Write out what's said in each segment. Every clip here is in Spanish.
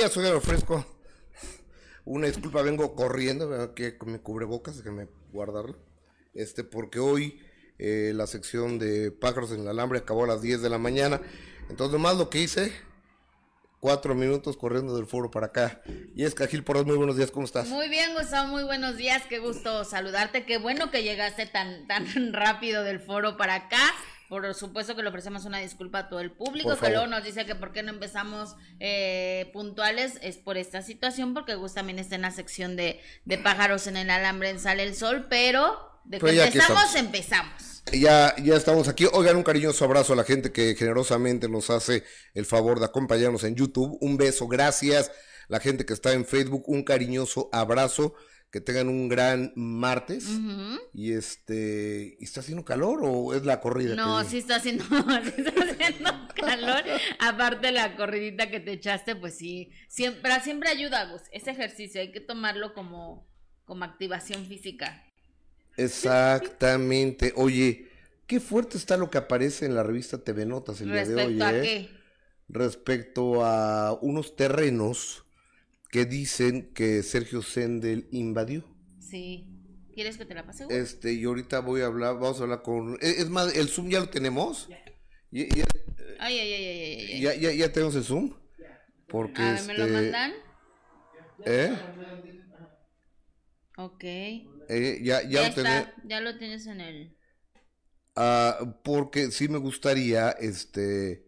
días, soy Fresco. Una disculpa, vengo corriendo, que con mi cubrebocas, me guardarlo. Este, porque hoy eh, la sección de pájaros en el alambre acabó a las 10 de la mañana. Entonces, más lo que hice, cuatro minutos corriendo del foro para acá. Y es Cajil Porras, muy buenos días, ¿cómo estás? Muy bien, Gustavo, muy buenos días, qué gusto saludarte, qué bueno que llegaste tan, tan rápido del foro para acá. Por supuesto que le ofrecemos una disculpa a todo el público, que luego nos dice que por qué no empezamos eh, puntuales, es por esta situación, porque Gus también está en la sección de, de pájaros en el alambre en Sale el Sol, pero de que empezamos, empezamos. Ya, ya estamos aquí. Oigan, un cariñoso abrazo a la gente que generosamente nos hace el favor de acompañarnos en YouTube. Un beso, gracias. La gente que está en Facebook, un cariñoso abrazo que tengan un gran martes. Y este, ¿está haciendo calor o es la corrida? No, sí está haciendo, está haciendo calor. Aparte la corridita que te echaste, pues sí, siempre, siempre ayuda, Gus. Ese ejercicio hay que tomarlo como, como activación física. Exactamente. Oye, qué fuerte está lo que aparece en la revista TV Notas el día de hoy. ¿Respecto a ¿eh? qué? Respecto a unos terrenos que dicen que Sergio Sendel invadió. Sí. ¿Quieres que te la pase? Este, y ahorita voy a hablar, vamos a hablar con... Es más, ¿el Zoom ya lo tenemos? ay, ay, ay, ay, ¿Ya, ya, ya tenemos el Zoom? Porque a ¿me lo este, mandan? ¿Eh? Ok. Eh, ya, ya, lo ya tienes en el... Ah, porque sí me gustaría, este...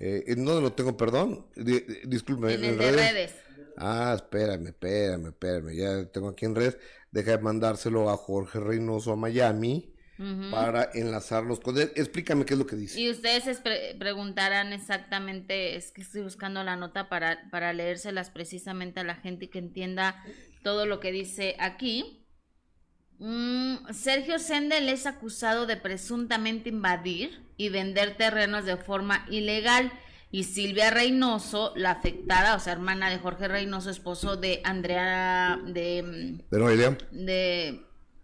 Eh, ¿En dónde lo tengo, perdón? disculpe. En, el de redes. Ah, espérame, espérame, espérame. Ya tengo aquí en red. Deja de mandárselo a Jorge Reynoso a Miami para enlazarlos con él. Explícame qué es lo que dice. Y ustedes preguntarán exactamente, es que estoy buscando la nota para, para leérselas precisamente a la gente que entienda todo lo que dice aquí. Mm, Sergio Sendel es acusado de presuntamente invadir y vender terrenos de forma ilegal y Silvia Reynoso, la afectada, o sea, hermana de Jorge Reynoso, esposo de Andrea, de... De Noelia. De,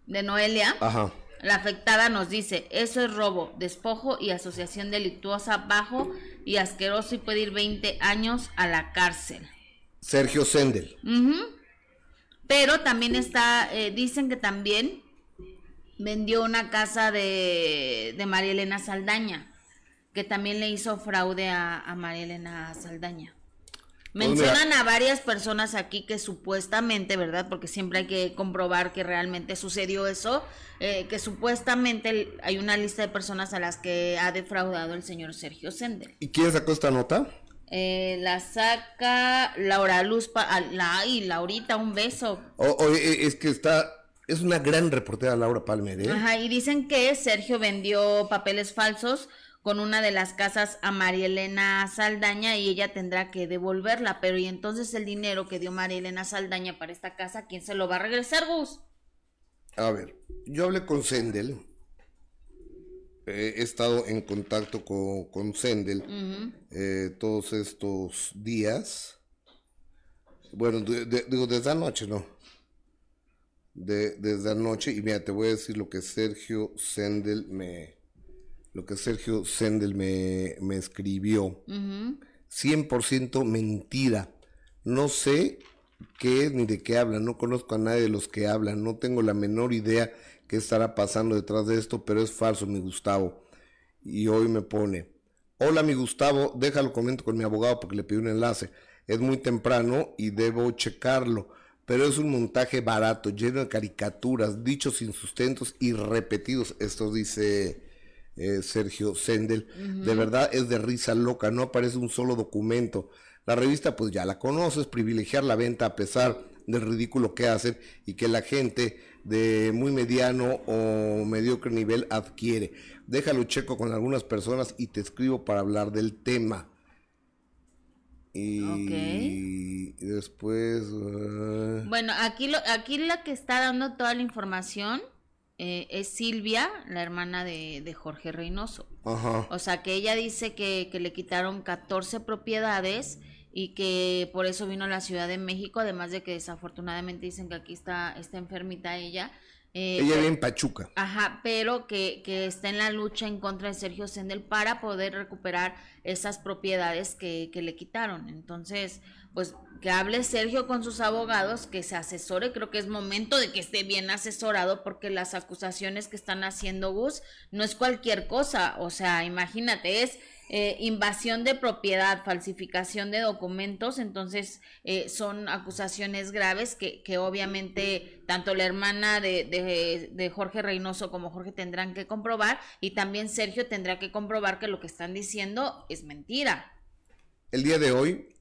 de Noelia. Ajá. La afectada nos dice, eso es robo, despojo y asociación delictuosa bajo y asqueroso y puede ir 20 años a la cárcel. Sergio Sendel. Pero también está, eh, dicen que también vendió una casa de, de María Elena Saldaña que también le hizo fraude a, María Elena Saldaña. Pues Mencionan a varias personas aquí que supuestamente, ¿verdad? Porque siempre hay que comprobar que realmente sucedió eso, eh, que supuestamente hay una lista de personas a las que ha defraudado el señor Sergio Sender. ¿Y quién sacó esta nota? Eh, la saca Laura Luz, la, y Laurita, un beso. Oye, es que está, es una gran reportera Laura Palmer, ¿eh? Ajá, y dicen que Sergio vendió papeles falsos con una de las casas a María Elena Saldaña y ella tendrá que devolverla. Pero y entonces el dinero que dio María Elena Saldaña para esta casa, ¿quién se lo va a regresar, Gus? A ver, yo hablé con Sendel. he estado en contacto con, con Sendel eh, todos estos días. Bueno, digo, desde anoche, ¿no? De, desde anoche. Y mira, te voy a decir lo que Sergio Sendel me, lo que Sergio Sendel me, escribió. 100% mentira. No sé qué es ni de qué hablan, no conozco a nadie de los que hablan, no tengo la menor idea qué estará pasando detrás de esto, pero es falso, mi Gustavo. Y hoy me pone, hola mi Gustavo, déjalo comento con mi abogado porque le pedí un enlace. Es muy temprano y debo checarlo, pero es un montaje barato, lleno de caricaturas, dichos sin sustentos y repetidos. Esto dice eh, Sergio Sendel. De verdad es de risa loca, no aparece un solo documento. La revista pues ya la conoces, privilegiar la venta a pesar del ridículo que hacen y que la gente de muy mediano o mediocre nivel adquiere. Déjalo checo con algunas personas y te escribo para hablar del tema. Y, después... Ah. Bueno, aquí, lo, aquí la que está dando toda la información eh, es Silvia, la hermana de, Jorge Reynoso. O sea, que ella dice que, le quitaron 14 propiedades y que por eso vino a la Ciudad de México, además de que desafortunadamente dicen que aquí está, está enfermita ella. Eh, Ella vive en Pachuca. Ajá, pero que, que está en la lucha en contra de Sergio Sendel para poder recuperar esas propiedades que, que le quitaron. Entonces, pues que hable Sergio con sus abogados, que se asesore, creo que es momento de que esté bien asesorado porque las acusaciones que están haciendo Gus no es cualquier cosa, o sea, imagínate, es eh, invasión de propiedad, falsificación de documentos, entonces eh, son acusaciones graves que, que, obviamente tanto la hermana de, de, de, Jorge Reynoso como Jorge tendrán que comprobar y también Sergio tendrá que comprobar que lo que están diciendo es mentira. El día de hoy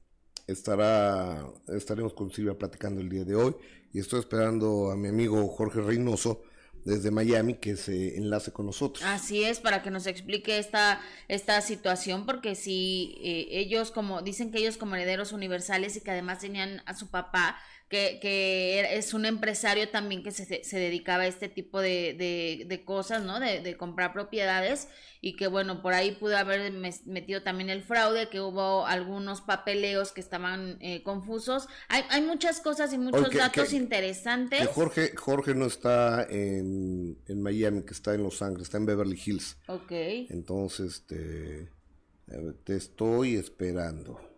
estará, estaremos con Silvia platicando el día de hoy y estoy esperando a mi amigo Jorge Reynoso desde Miami que se enlace con nosotros. Así es, para que nos explique esta, esta situación, porque si eh, ellos como, dicen que ellos como herederos universales y que además tenían a su papá, que, que es un empresario también que se, se dedicaba a este tipo de, de, de cosas, ¿no? De, de, comprar propiedades y que bueno, por ahí pudo haber metido también el fraude, que hubo algunos papeleos que estaban eh, confusos. Hay, hay muchas cosas y muchos datos que, interesantes. Que Jorge, Jorge no está en, en, Miami, que está en Los Ángeles, está en Beverly Hills. Ok. Entonces, te, te estoy esperando.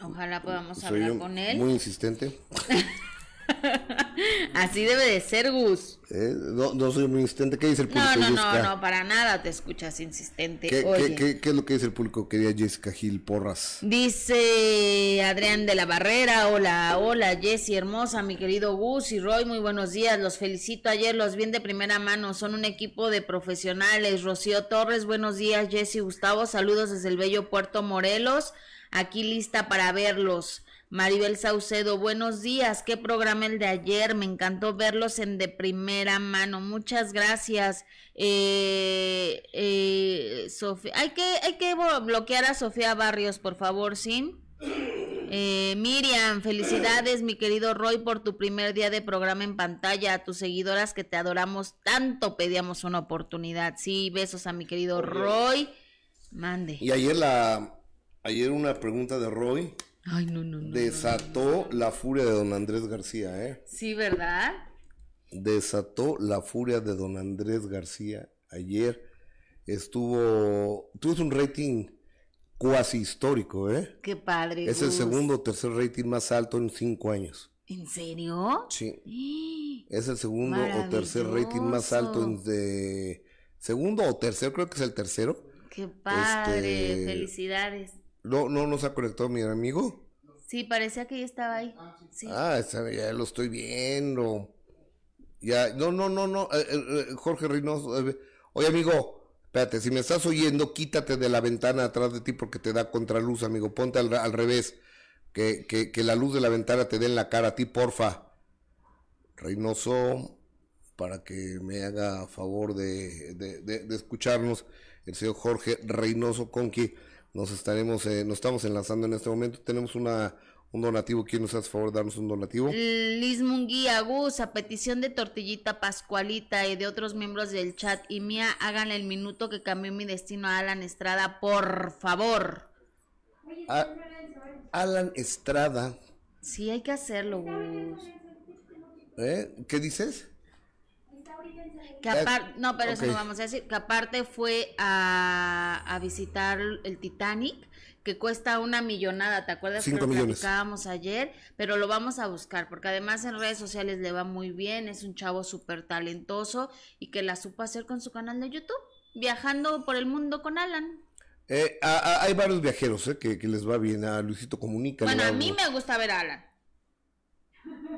Ojalá podamos Soy hablar con él. Muy insistente. Así debe de ser, Gus. ¿Eh? No, no, soy muy insistente. ¿Qué dice el público? No, no, no, no, para nada te escuchas insistente. ¿Qué, Oye. ¿qué, qué, qué, es lo que dice el público? Quería Jessica Gil Porras. Dice Adrián de la Barrera, hola, hola Jessy hermosa, mi querido Gus y Roy, muy buenos días, los felicito ayer, los vi de primera mano, son un equipo de profesionales. Rocío Torres, buenos días, Jessy Gustavo, saludos desde el bello Puerto Morelos, aquí lista para verlos. Maribel Saucedo, buenos días. ¿Qué programa el de ayer? Me encantó verlos en de primera mano. Muchas gracias. Eh, eh, Sofía, hay que, hay que bloquear a Sofía Barrios, por favor, ¿sí? Eh, Miriam, felicidades, mi querido Roy, por tu primer día de programa en pantalla. A tus seguidoras que te adoramos tanto, pedíamos una oportunidad. Sí, besos a mi querido Roy. Mande. Y ayer la, ayer una pregunta de Roy. Ay, no, no, no. Desató la furia de don Andrés García, ¿eh? Sí, ¿verdad? Desató la furia de don Andrés García ayer. Estuvo. Tuvo un rating cuasi histórico, ¿eh? Qué padre. Es el segundo o tercer rating más alto en cinco años. ¿En serio? Sí. Es el segundo o tercer rating más alto en de. Segundo o tercer, creo que es el tercero. Qué padre, este... felicidades. No, no nos ha conectado mi amigo. Sí, parecía que ya estaba ahí. Sí. Ah, ya lo estoy viendo. Ya, no, no, no, no, eh, eh, Jorge Reynoso. Eh, oye, amigo, espérate, si me estás oyendo, quítate de la ventana atrás de ti porque te da contraluz, amigo. Ponte al, al revés. Que, que, que, la luz de la ventana te dé en la cara a ti, porfa. Reynoso, para que me haga favor de, de, de, de escucharnos, el señor Jorge Reynoso Conqui nos estaremos, eh, nos estamos enlazando en este momento. Tenemos una un donativo. ¿Quién nos hace favor de darnos un donativo? Liz Munguía, Gus, a petición de Tortillita Pascualita y de otros miembros del chat y mía, háganle el minuto que cambió mi destino a Alan Estrada, por favor. A Alan Estrada. Sí, hay que hacerlo, Gus. ¿Eh? ¿Qué dices? Que aparte, no, pero okay. eso no vamos a decir, que aparte fue a, a, visitar el Titanic, que cuesta una millonada, ¿te acuerdas? Cinco que lo millones. platicábamos ayer, pero lo vamos a buscar, porque además en redes sociales le va muy bien, es un chavo súper talentoso y que la supo hacer con su canal de YouTube, viajando por el mundo con Alan. Eh, a, a, hay varios viajeros eh, que, que, les va bien, a Luisito Comunica. Bueno, a mí me gusta ver a Alan.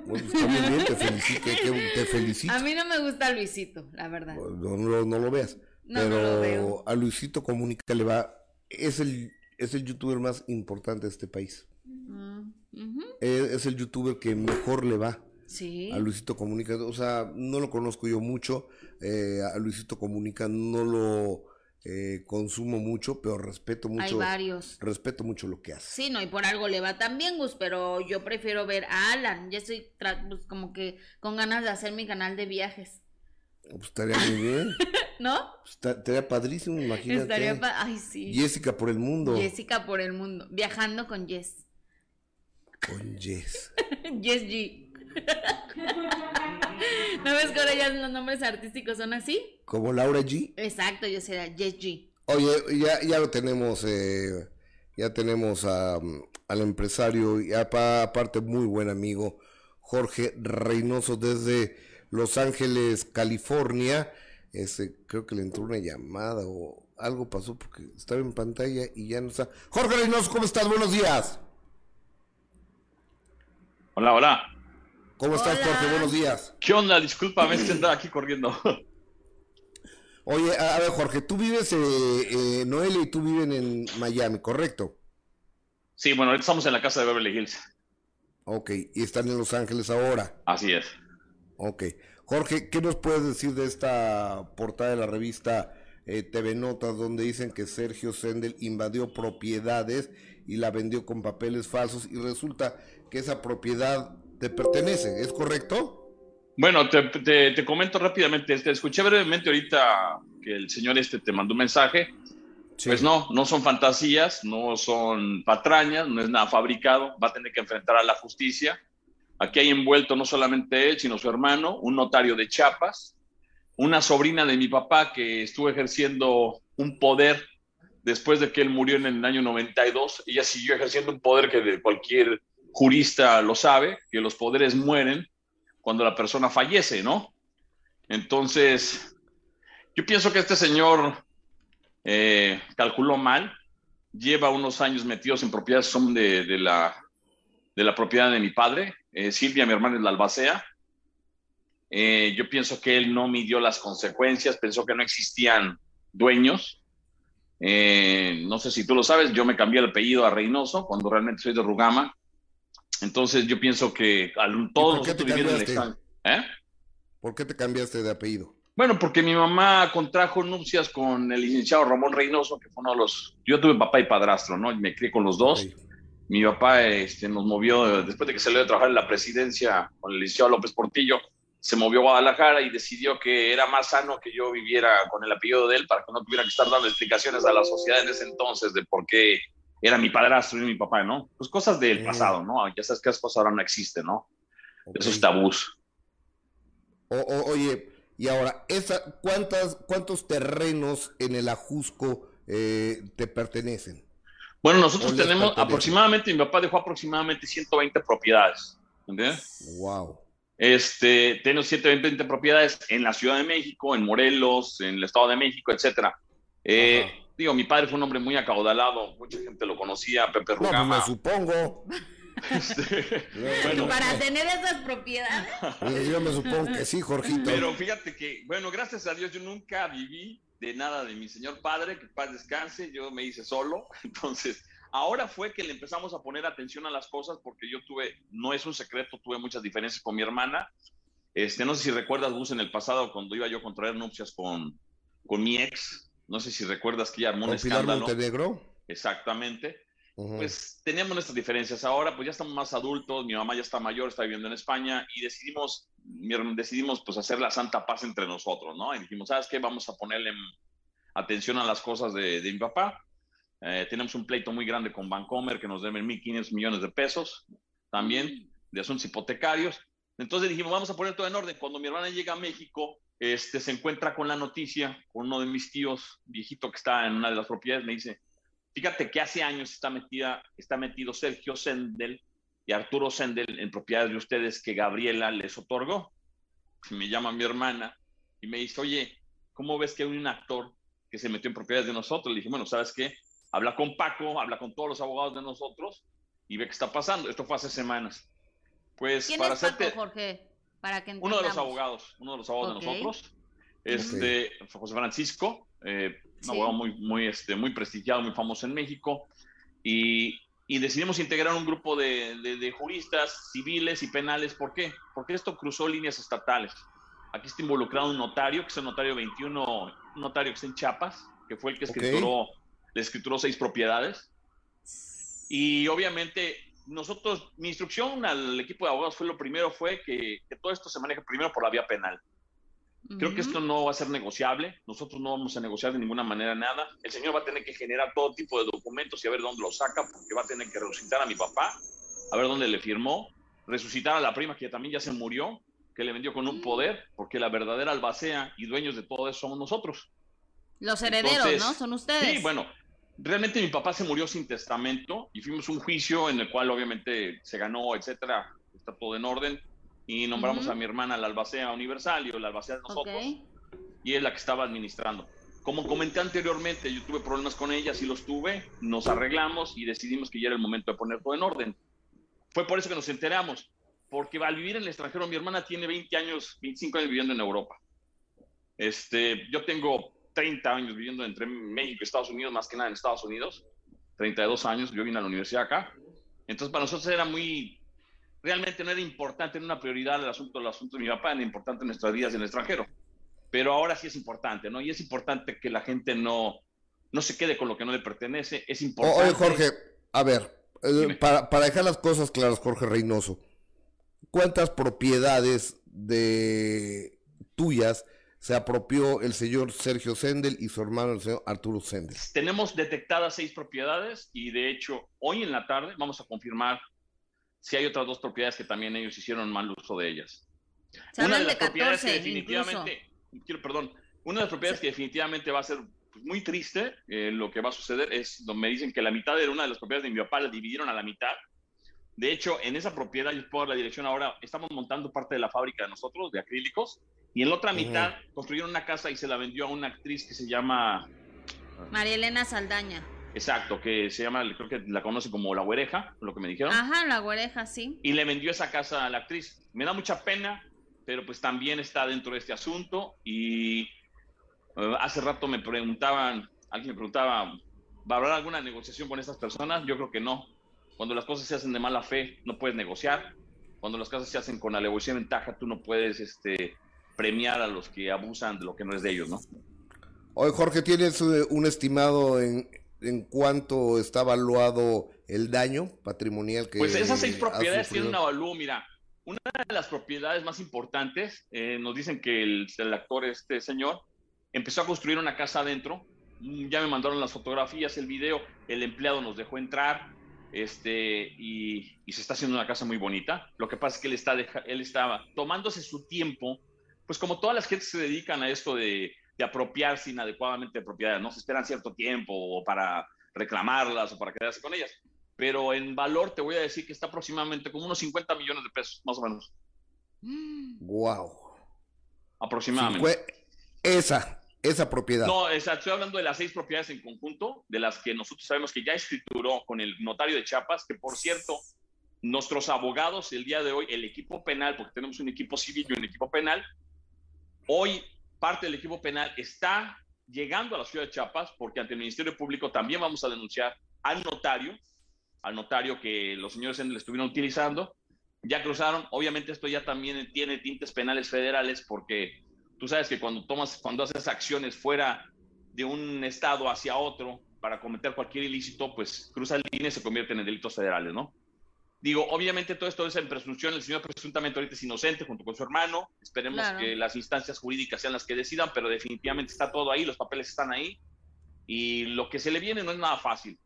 Bueno, está muy bien, te felicito, te felicito. A mí no me gusta Luisito, la verdad. No, no, no lo veas. No, pero no lo veo. a Luisito Comunica le va, es el, es el youtuber más importante de este país. Uh -huh. es, es, el youtuber que mejor le va. Sí. A Luisito Comunica, o sea, no lo conozco yo mucho, eh, a Luisito Comunica no lo eh, consumo mucho, pero respeto mucho. Hay varios. Respeto mucho lo que hace. Sí, no, y por algo le va también, Gus, pero yo prefiero ver a Alan. Ya estoy pues, como que con ganas de hacer mi canal de viajes. Pues estaría muy bien. ¿No? Pues, estaría padrísimo, imagínate. Estaría pa Ay, sí. Jessica por el mundo. Jessica por el mundo. Viajando con Jess. Con Jess. Jess G. ¿No ves que ahora ya los nombres artísticos son así? Como Laura G. Exacto, yo sería Jess G. Oye, ya, ya lo tenemos, eh, ya tenemos al empresario, y aparte muy buen amigo, Jorge Reynoso desde Los Ángeles, California. Ese, creo que le entró una llamada o algo pasó porque estaba en pantalla y ya no está. Jorge Reynoso, ¿cómo estás? Buenos días. Hola, hola. ¿Cómo estás, Jorge? Buenos días. ¿Qué onda? Disculpa, me estoy aquí corriendo. Oye, a ver, Jorge, tú vives, eh, eh, Noelia y tú viven en Miami, ¿correcto? Sí, bueno, ahorita estamos en la casa de Beverly Hills. Ok, y están en Los Ángeles ahora. Así es. Ok. Jorge, ¿qué nos puedes decir de esta portada de la revista eh, TV Notas donde dicen que Sergio Sendel invadió propiedades y la vendió con papeles falsos y resulta que esa propiedad te pertenece, ¿es correcto? Bueno, te, comento rápidamente, te escuché brevemente ahorita que el señor este te mandó un mensaje. Pues no, no son fantasías, no son patrañas, no es nada fabricado, va a tener que enfrentar a la justicia. Aquí hay envuelto no solamente él, sino su hermano, un notario de Chiapas, una sobrina de mi papá que estuvo ejerciendo un poder después de que él murió en el año 92. Ella siguió ejerciendo un poder que de cualquier jurista lo sabe, que los poderes mueren cuando la persona fallece, ¿no? Entonces, yo pienso que este señor eh, calculó mal, lleva unos años metidos en propiedades, son de, la, de la propiedad de mi padre, eh, Silvia, mi hermana es la albacea. Eh, yo pienso que él no midió las consecuencias, pensó que no existían dueños. no sé si tú lo sabes, yo me cambié el apellido a Reynoso cuando realmente soy de Rugama. Entonces yo pienso que al, todos por qué te cambiaste? ¿Eh? ¿Por qué te cambiaste de apellido? Bueno, porque mi mamá contrajo nupcias con el licenciado Ramón Reynoso, que fue uno de los... Yo tuve papá y padrastro, ¿no? Y me crié con los dos. Mi papá este, nos movió, después de que salió de trabajar en la presidencia con el licenciado López Portillo, se movió a Guadalajara y decidió que era más sano que yo viviera con el apellido de él para que no tuviera que estar dando explicaciones a la sociedad en ese entonces de por qué era mi padrastro y mi papá, ¿no? Pues cosas del pasado, ¿no? Ya sabes que esas cosas ahora no existen, ¿no? Esos tabús. oye, y ahora, esa, ¿cuántas, ¿cuántos terrenos en el Ajusco eh, te pertenecen? Bueno, nosotros tenemos aproximadamente, mi papá dejó aproximadamente 120 propiedades. ¿Entiendes? Wow. Este, tenemos 120 propiedades en la Ciudad de México, en Morelos, en el Estado de México, etcétera. Eh, digo, mi padre fue un hombre muy acaudalado, mucha gente lo conocía, Pepe pues Rugama. No, me supongo. Este, bueno, para tener esas propiedades. Yo me supongo que sí, Jorgito. Pero fíjate que, bueno, gracias a Dios yo nunca viví de nada de mi señor padre, que paz descanse, yo me hice solo, entonces ahora fue que le empezamos a poner atención a las cosas porque yo tuve, no es un secreto, tuve muchas diferencias con mi hermana. Este, no sé si recuerdas, Gus, en el pasado cuando iba yo a contraer nupcias con, con mi ex, no sé si recuerdas que ya armó un escándalo. Montenegro? Exactamente. Pues teníamos nuestras diferencias. Ahora, pues ya estamos más adultos. Mi mamá ya está mayor, está viviendo en España y decidimos, decidimos pues hacer la santa paz entre nosotros, ¿no? Y dijimos, ¿sabes qué? Vamos a ponerle atención a las cosas de, mi papá. Eh, tenemos un pleito muy grande con Bancomer que nos deben 1.500 millones de pesos también de asuntos hipotecarios. Entonces dijimos, vamos a poner todo en orden. Cuando mi hermana llega a México, este, se encuentra con la noticia, con uno de mis tíos, viejito que está en una de las propiedades, me dice, fíjate que hace años está, metida, está metido Sergio Sendel y Arturo Sendel en propiedades de ustedes que Gabriela les otorgó. Me llama mi hermana y me dice, oye, ¿cómo ves que hay un actor que se metió en propiedades de nosotros? Le dije, bueno, ¿sabes qué? Habla con Paco, habla con todos los abogados de nosotros y ve qué está pasando. Esto fue hace semanas. Pues ¿Quién para es Paco, Jorge? Uno de los abogados, uno de los abogados de nosotros, este, José Francisco, eh, un abogado muy, muy, este, muy prestigiado, muy famoso en México, y, y decidimos integrar un grupo de, de, juristas civiles y penales. ¿Por qué? Porque esto cruzó líneas estatales. Aquí está involucrado un notario, que es el notario 21, un notario que está en Chiapas, que fue el que escrituró, le escrituró seis propiedades. Y obviamente nosotros, mi instrucción al equipo de abogados fue lo primero, fue que, todo esto se maneja primero por la vía penal. Creo que esto no va a ser negociable. Nosotros no vamos a negociar de ninguna manera nada. El señor va a tener que generar todo tipo de documentos y a ver dónde los saca, porque va a tener que resucitar a mi papá, a ver dónde le firmó, resucitar a la prima que también ya se murió, que le vendió con un poder, porque la verdadera albacea y dueños de todo eso somos nosotros. Los herederos, ¿no? Son ustedes. Sí, bueno, realmente mi papá se murió sin testamento y fuimos a un juicio en el cual obviamente se ganó, etcétera, está todo en orden y nombramos a mi hermana la albacea universal y la albacea de nosotros y es la que estaba administrando. Como comenté anteriormente, yo tuve problemas con ella, sí los tuve, nos arreglamos y decidimos que ya era el momento de poner todo en orden. Fue por eso que nos enteramos, porque al vivir en el extranjero, mi hermana tiene 20 años, 25 años viviendo en Europa. Este, yo tengo 30 años viviendo entre México y Estados Unidos, más que nada en Estados Unidos, 32 años, yo vine a la universidad acá. Entonces, para nosotros era muy, realmente no era importante, no era una prioridad el asunto, el asunto de mi papá, era importante en nuestras vidas en el extranjero. Pero ahora sí es importante, ¿no? Y es importante que la gente no, no se quede con lo que no le pertenece, es importante. Oye, Jorge, a ver, eh, para, para dejar las cosas claras, Jorge Reynoso, ¿cuántas propiedades de tuyas se apropió el señor Sergio Sendel y su hermano el señor Arturo Sendel? Tenemos detectadas seis propiedades y de hecho hoy en la tarde vamos a confirmar si hay otras dos propiedades que también ellos hicieron mal uso de ellas. una de las propiedades que definitivamente, quiero, perdón, una de las propiedades que definitivamente va a ser pues, muy triste, eh, lo que va a suceder es donde me dicen que la mitad de una de las propiedades de mi papá la dividieron a la mitad. De hecho, en esa propiedad, yo puedo dar la dirección ahora, estamos montando parte de la fábrica de nosotros, de acrílicos, y en la otra mitad construyeron una casa y se la vendió a una actriz que se llama... María Elena Saldaña. Exacto, que se llama, creo que la conoce como La Güereja, lo que me dijeron. Ajá, La Güereja, sí. Y le vendió esa casa a la actriz. Me da mucha pena, pero pues también está dentro de este asunto. Y eh, hace rato me preguntaban, alguien me preguntaba, ¿va a haber alguna negociación con estas personas? Yo creo que no. Cuando las cosas se hacen de mala fe, no puedes negociar. Cuando las cosas se hacen con alegoría y ventaja, tú no puedes este, premiar a los que abusan de lo que no es de ellos, ¿no? Oye, Jorge, ¿tienes eh, un estimado en, en cuánto está evaluado el daño patrimonial que Pues esas seis propiedades tienen un avalúo, mira, una de las propiedades más importantes, eh, nos dicen que el, el, actor, este señor, empezó a construir una casa adentro, mm, ya me mandaron las fotografías, el video, el empleado nos dejó entrar, este, y, y se está haciendo una casa muy bonita. Lo que pasa es que él, está él estaba tomándose su tiempo pues como todas las gentes se dedican a esto de, apropiarse inadecuadamente de propiedades, no se esperan cierto tiempo para reclamarlas o para quedarse con ellas. Pero en valor te voy a decir que está aproximadamente como unos 50 millones de pesos, más o menos. Wow. Aproximadamente. Esa, esa propiedad. No, estoy hablando de las seis propiedades en conjunto, de las que nosotros sabemos que ya escrituró con el notario de Chiapas, que por cierto, nuestros abogados el día de hoy, el equipo penal, porque tenemos un equipo civil y un equipo penal, Hoy parte del equipo penal está llegando a la ciudad de Chiapas porque ante el Ministerio Público también vamos a denunciar al notario, al notario que los señores le estuvieron utilizando. Ya cruzaron, obviamente esto ya también tiene tintes penales federales porque tú sabes que cuando tomas, cuando haces acciones fuera de un estado hacia otro para cometer cualquier ilícito, pues cruza el línea y se convierten en delitos federales, ¿no? Digo, obviamente todo esto es en presunción, el señor presuntamente ahorita es inocente junto con su hermano, esperemos que las instancias jurídicas sean las que decidan, pero definitivamente está todo ahí, los papeles están ahí y lo que se le viene no es nada fácil.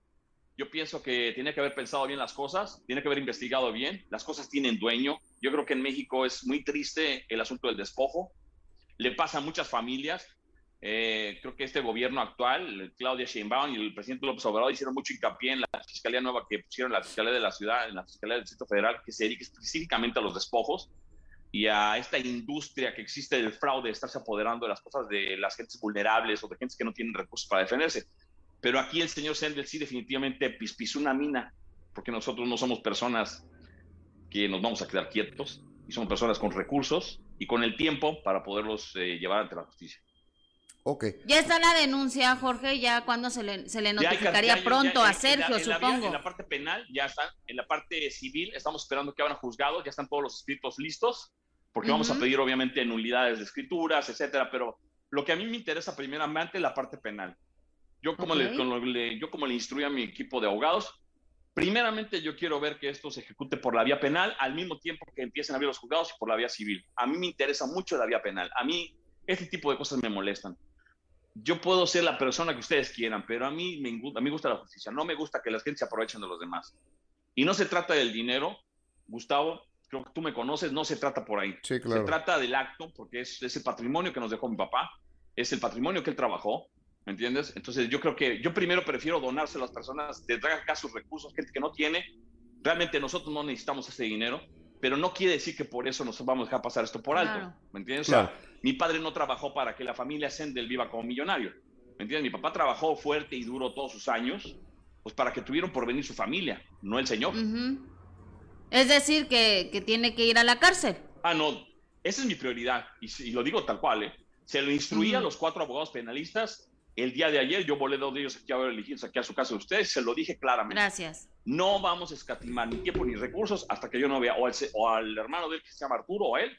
Yo pienso que tiene que haber pensado bien las cosas, tiene que haber investigado bien, las cosas tienen dueño. Yo creo que en México es muy triste el asunto del despojo, le pasa a muchas familias, eh, creo que este gobierno actual, Claudia Sheinbaum y el presidente López Obrador hicieron mucho hincapié en la fiscalía nueva que pusieron la fiscalía de la ciudad, en la fiscalía del Distrito Federal, que se dedique específicamente a los despojos y a esta industria que existe del fraude, de estarse apoderando de las cosas de las gentes vulnerables o de gentes que no tienen recursos para defenderse. Pero aquí el señor Sendel sí definitivamente pisó una mina, porque nosotros no somos personas que nos vamos a quedar quietos, y somos personas con recursos y con el tiempo para poderlos eh, llevar ante la justicia. Ya está la denuncia, Jorge, ya cuando se le, se le notificaría pronto a Sergio, supongo. en la parte penal ya están, en la parte civil estamos esperando que abran juzgados, ya están todos los escritos listos, porque vamos a pedir obviamente nulidades de escrituras, etcétera, pero lo que a mí me interesa primeramente es la parte penal. Yo como, le, yo como le instruyo a mi equipo de abogados, primeramente yo quiero ver que esto se ejecute por la vía penal al mismo tiempo que empiecen a abrir los juzgados y por la vía civil. A mí me interesa mucho la vía penal. A mí este tipo de cosas me molestan yo puedo ser la persona que ustedes quieran, pero a mí, me, a mí me gusta la justicia, no me gusta que las gente se aprovechen de los demás. Y no se trata del dinero, Gustavo, creo que tú me conoces, no se trata por ahí. Sí, claro. Se trata del acto, porque es, es el patrimonio que nos dejó mi papá, es el patrimonio que él trabajó, ¿me entiendes? Entonces yo creo que yo primero prefiero donarse a las personas, de traer acá sus recursos, gente que no tiene. Realmente nosotros no necesitamos ese dinero, pero no quiere decir que por eso nos vamos a dejar pasar esto por alto, Claro. ¿me entiendes? Claro. O sea, mi padre no trabajó para que la familia Sendel viva como millonario, ¿me entiendes? Mi papá trabajó fuerte y duro todos sus años, pues para que tuvieran por venir su familia, no el señor. Es decir, que, que tiene que ir a la cárcel. Ah, no, esa es mi prioridad y, lo digo tal cual, ¿eh? Se lo instruí a los cuatro abogados penalistas el día de ayer, yo volé dos de ellos aquí a ver elegidos aquí a su casa de ustedes, se lo dije claramente. Gracias. No vamos a escatimar ni tiempo ni recursos hasta que yo no vea o al, o al hermano de él que se llama Arturo o a él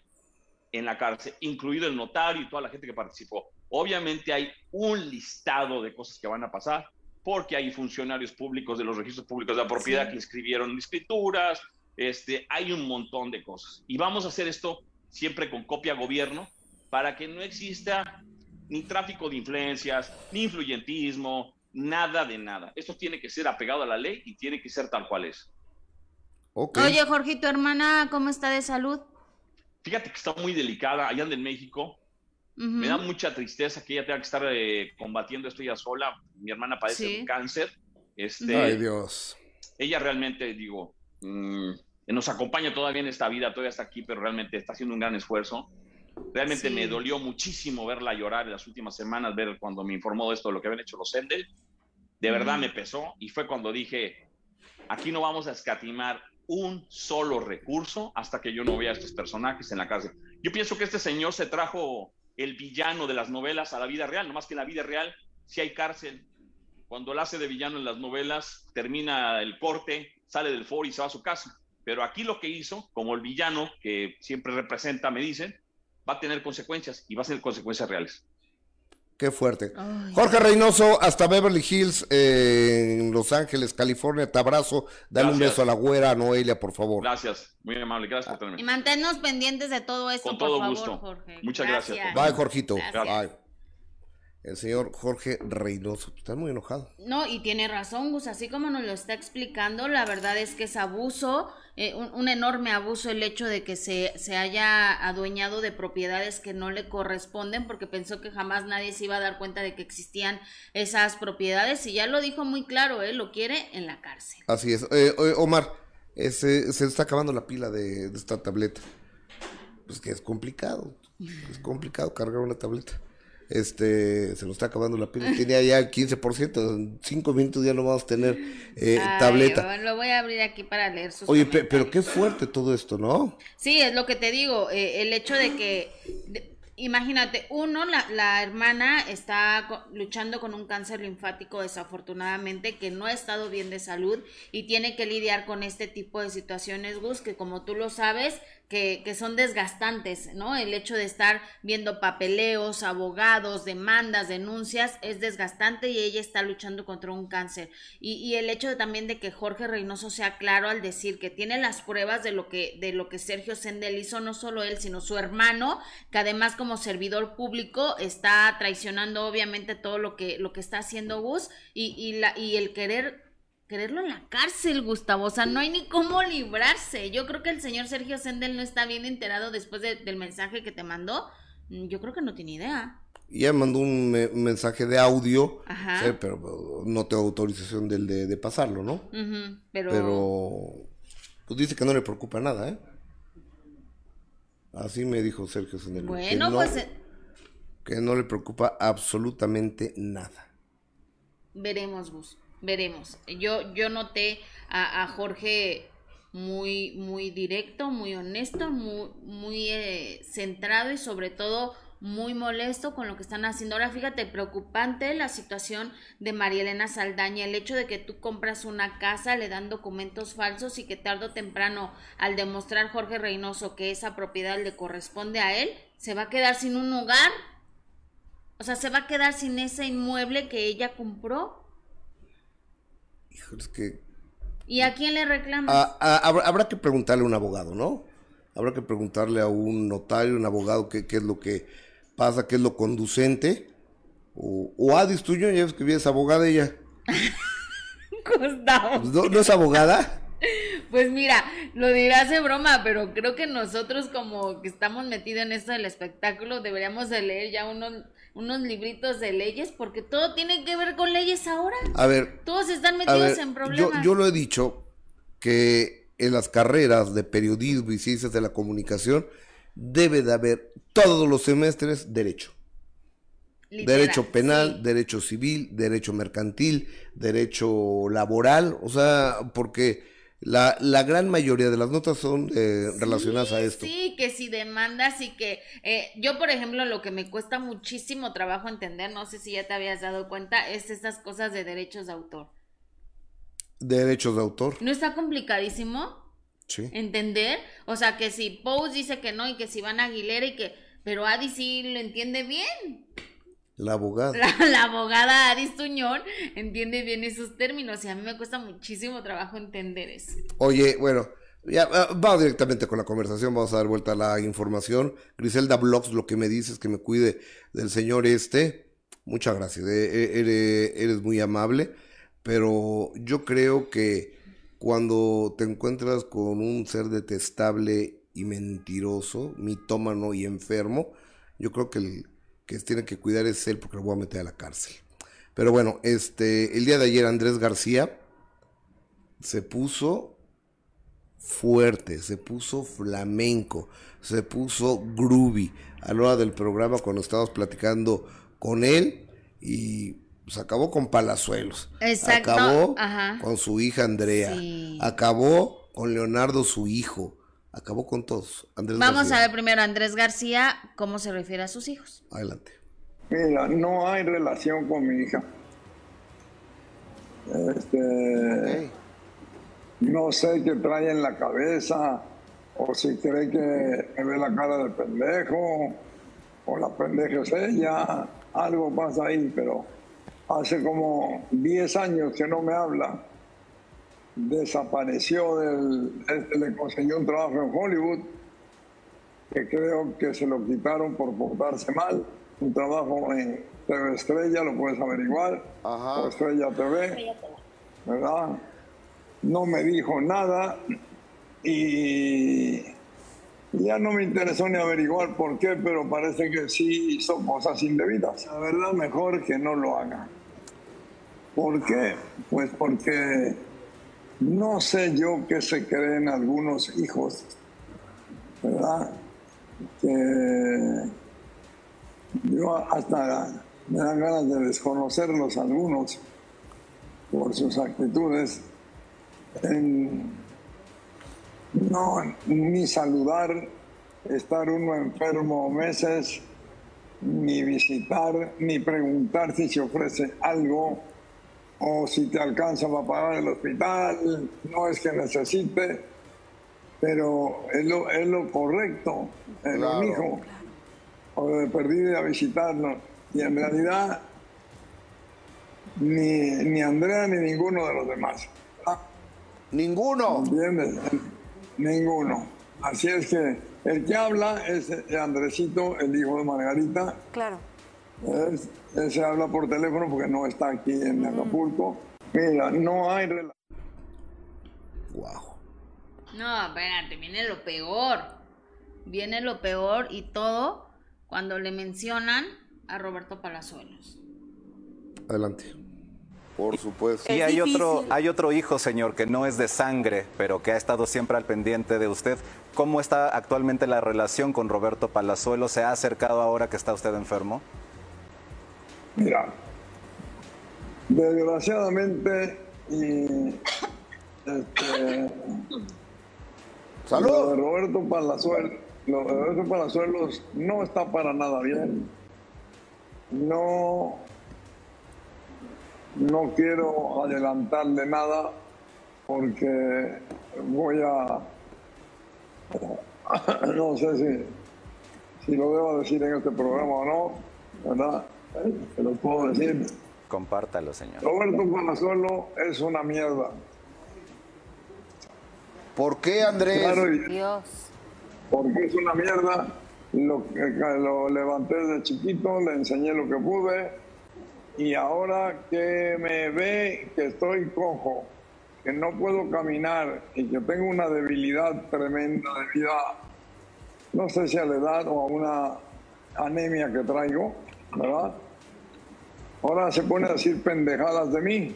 en la cárcel, incluido el notario y toda la gente que participó. Obviamente hay un listado de cosas que van a pasar porque hay funcionarios públicos de los registros públicos de la propiedad Sí. que escribieron escrituras, este, hay un montón de cosas. Y vamos a hacer esto siempre con copia gobierno para que no exista ni tráfico de influencias, ni influyentismo, nada de nada. Esto tiene que ser apegado a la ley y tiene que ser tal cual es. Ok. Oye, Jorge, ¿tu hermana cómo está de salud? Fíjate que está muy delicada, allá anda en México. Ujú. Me da mucha tristeza que ella tenga que estar eh, combatiendo esto ella sola. Mi hermana padece Sí. un cáncer. Este, Ay, Dios. ella realmente, digo, mm, nos acompaña todavía en esta vida, todavía está aquí, pero realmente está haciendo un gran esfuerzo. Realmente Sí. me dolió muchísimo verla llorar en las últimas semanas, ver cuando me informó de esto, de lo que habían hecho los Sendel. De verdad me pesó y fue cuando dije, aquí no vamos a escatimar un solo recurso hasta que yo no vea a estos personajes en la cárcel. Yo pienso que este señor se trajo el villano de las novelas a la vida real, nomás que en la vida real sí hay cárcel. Cuando él hace de villano en las novelas, termina el corte, sale del foro y se va a su casa. Pero aquí lo que hizo, como el villano que siempre representa, me dicen, va a tener consecuencias y va a ser consecuencias reales. Qué fuerte. Ay. Jorge Reynoso, hasta Beverly Hills, eh, en Los Ángeles, California. Te abrazo. Dale un beso a la güera, a Noelia, por favor. Gracias, muy amable, gracias por Y tenerme. manténnos pendientes de todo esto, Con por todo favor, gusto. Jorge. Muchas gracias. Bye, Jorgito. Gracias. Bye. El señor Jorge Reynoso. Está muy enojado. No, y tiene razón, Gus, así como nos lo está explicando, la verdad es que es abuso, eh, un, un enorme abuso el hecho de que se, se haya adueñado de propiedades que no le corresponden, porque pensó que jamás nadie se iba a dar cuenta de que existían esas propiedades, y ya lo dijo muy claro, él lo quiere en la cárcel. Así es. Eh, Omar, ese- se está acabando la pila de, de esta tableta. Pues que es complicado. Es complicado cargar una tableta. Este, se nos está acabando la pila. Tenía ya el 15%. En cinco minutos ya no vamos a tener eh, Ay, tableta. bueno, lo voy a abrir aquí para leer sus Oye, pe- pero qué fuerte todo esto, ¿no? Sí, es lo que te digo, eh, el hecho de que, de- imagínate, uno, la, la hermana está co- luchando con un cáncer linfático desafortunadamente, que no ha estado bien de salud y tiene que lidiar con este tipo de situaciones, Gus, que como tú lo sabes, que, son desgastantes, ¿no? El hecho de estar viendo papeleos, abogados, demandas, denuncias, es desgastante y ella está luchando contra un cáncer. Y, y el hecho de, también de que Jorge Reynoso sea claro al decir que tiene las pruebas de lo que, de lo que Sergio Sendel hizo, no solo él, sino su hermano, que además como servidor público está traicionando obviamente todo lo que, lo que está haciendo Gus y, y, la, y el querer quererlo en la cárcel, Gustavo. O sea, no hay ni cómo librarse. Yo creo que el señor Sergio Sendel no está bien enterado después de- del mensaje que te mandó. Mm, Yo creo que no tiene idea. Y ella mandó un me- mensaje de audio, Ajá. sí, pero no tengo autorización del de, de pasarlo, ¿no? Ujú, pero, Pero pues dice que no le preocupa nada, ¿eh? Así me dijo Sergio Sendel. que bueno, no- pues eh, que no le preocupa absolutamente nada. veremos, Gus. Veremos. Yo, yo noté a, a Jorge muy, muy directo, muy honesto, muy, muy eh, centrado y sobre todo muy molesto con lo que están haciendo. Ahora fíjate, preocupante la situación de María Elena Saldaña, el hecho de que tú compras una casa, le dan documentos falsos y que tarde o temprano, al demostrar Jorge Reynoso que esa propiedad le corresponde a él, se va a quedar sin un hogar. O sea, se va a quedar sin ese inmueble que ella compró. Híjole, es que ¿Y a quién le reclamas? ah, ah, habrá, habrá que preguntarle a un abogado, ¿no? Habrá que preguntarle a un notario, un abogado, qué, qué es lo que pasa, qué es lo conducente. O, o Adis, tuyo, ya ves que es abogada ella. Gustavo. Pues, ¿No, no es abogada? Pues mira, lo dirás de broma, pero creo que nosotros como que estamos metidos en esto del espectáculo deberíamos de leer ya unos, unos libritos de leyes porque todo tiene que ver con leyes ahora. A ver. Todos están metidos en problemas. Yo, yo lo he dicho que en las carreras de periodismo y ciencias de la comunicación debe de haber todos los semestres derecho. derecho penal, derecho civil, derecho mercantil, derecho laboral, o sea, porque la, la gran mayoría de las notas son eh, relacionadas a esto. Sí, que si demandas y que eh, yo, por ejemplo, lo que me cuesta muchísimo trabajo entender, no sé si ya te habías dado cuenta, es estas cosas de derechos de autor. Derechos de autor. ¿No está complicadísimo? Sí. Entender, o sea, que si Pose dice que no y que si Van Aguilera y que, pero Adi sí lo entiende bien. La abogada. La, abogada Aris Tuñón entiende bien esos términos y a mí me cuesta muchísimo trabajo entender eso. Oye, bueno, ya ah, vamos directamente con la conversación, vamos a dar vuelta a la información. Griselda Blogs, lo que me dices que me cuide del señor este. Muchas gracias, eh, eh, eres, muy amable, pero yo creo que cuando te encuentras con un ser detestable y mentiroso, mitómano y enfermo, yo creo que el, que tiene que cuidar es él porque lo voy a meter a la cárcel. Pero bueno, este, el día de ayer Andrés García se puso fuerte, se puso flamenco, se puso groovy a la hora del programa cuando estábamos platicando con él y se acabó con Palazuelos. Exacto. Acabó con su hija Andrea. Acabó con Leonardo, su hijo. Acabó con todos. Vamos a ver primero Andrés García, cómo se refiere a sus hijos. Adelante. Mira, no hay relación con mi hija. Este, No sé qué trae en la cabeza, o si cree que me ve la cara de pendejo, o la pendeja es ella, algo pasa ahí, pero hace como 10 años que no me habla desapareció del, este, le consiguió un trabajo en Hollywood, que creo que se lo quitaron por portarse mal, un trabajo en TV Estrella, lo puedes averiguar, o Estrella TV, ¿verdad? No me dijo nada y ya no me interesó ni averiguar por qué, pero parece que sí hizo cosas indebidas. La verdad, mejor que no lo haga. ¿Por qué? Pues porque no sé yo qué se creen algunos hijos, ¿verdad? Que yo hasta me dan ganas de desconocerlos algunos por sus actitudes. no, ni saludar, estar uno enfermo meses, ni visitar, ni preguntar si se ofrece algo o si te alcanza para pagar el hospital, no es que necesite, pero es lo, es lo correcto, es lo mismo, o de perdido a visitarnos. Y en realidad, ni, ni Andrea ni ninguno de los demás. ¿Ninguno? ¿Entiendes? Ninguno. Así es que el que habla es Andresito, el hijo de Margarita. Claro. Él, se habla por teléfono porque no está aquí en Acapulco. Mira, no hay relación. Wow. No, espérate, viene lo peor. Viene lo peor y todo cuando le mencionan a Roberto Palazuelos. Adelante. Por supuesto. Y hay otro, hay otro hijo, señor, que no es de sangre, pero que ha estado siempre al pendiente de usted. ¿Cómo está actualmente la relación con Roberto Palazuelos? ¿Se ha acercado ahora que está usted enfermo? Mira, desgraciadamente y este, ¡Salud! Lo de Roberto Palazuelos, lo de Roberto Palazuelos no está para nada bien. No, no quiero adelantarle nada porque voy a, no sé si, si lo debo decir en este programa o no, ¿verdad? Te lo puedo decir. Compártalo, señor. Roberto Palazuelo es una mierda. ¿Por qué, Andrés? Dios. Porque es una mierda. Lo, lo levanté de chiquito, le enseñé lo que pude y ahora que me ve que estoy cojo, que no puedo caminar y que tengo una debilidad tremenda debido a, no sé si a la edad o a una anemia que traigo, ¿verdad? Ahora se pone a decir pendejadas de mí.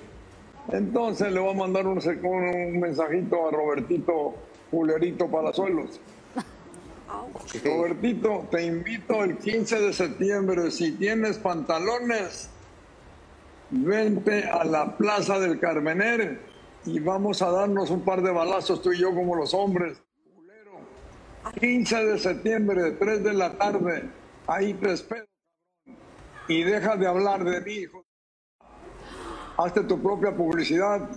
Entonces le voy a mandar un, un mensajito a Robertito Julerito Palazuelos. Robertito, te invito el 15 de septiembre, si tienes pantalones, vente a la Plaza del Carmener y vamos a darnos un par de balazos tú y yo como los hombres. 15 de septiembre, 3 de la tarde, ahí te espero. Y deja de hablar de mí, hijo. Hazte tu propia publicidad.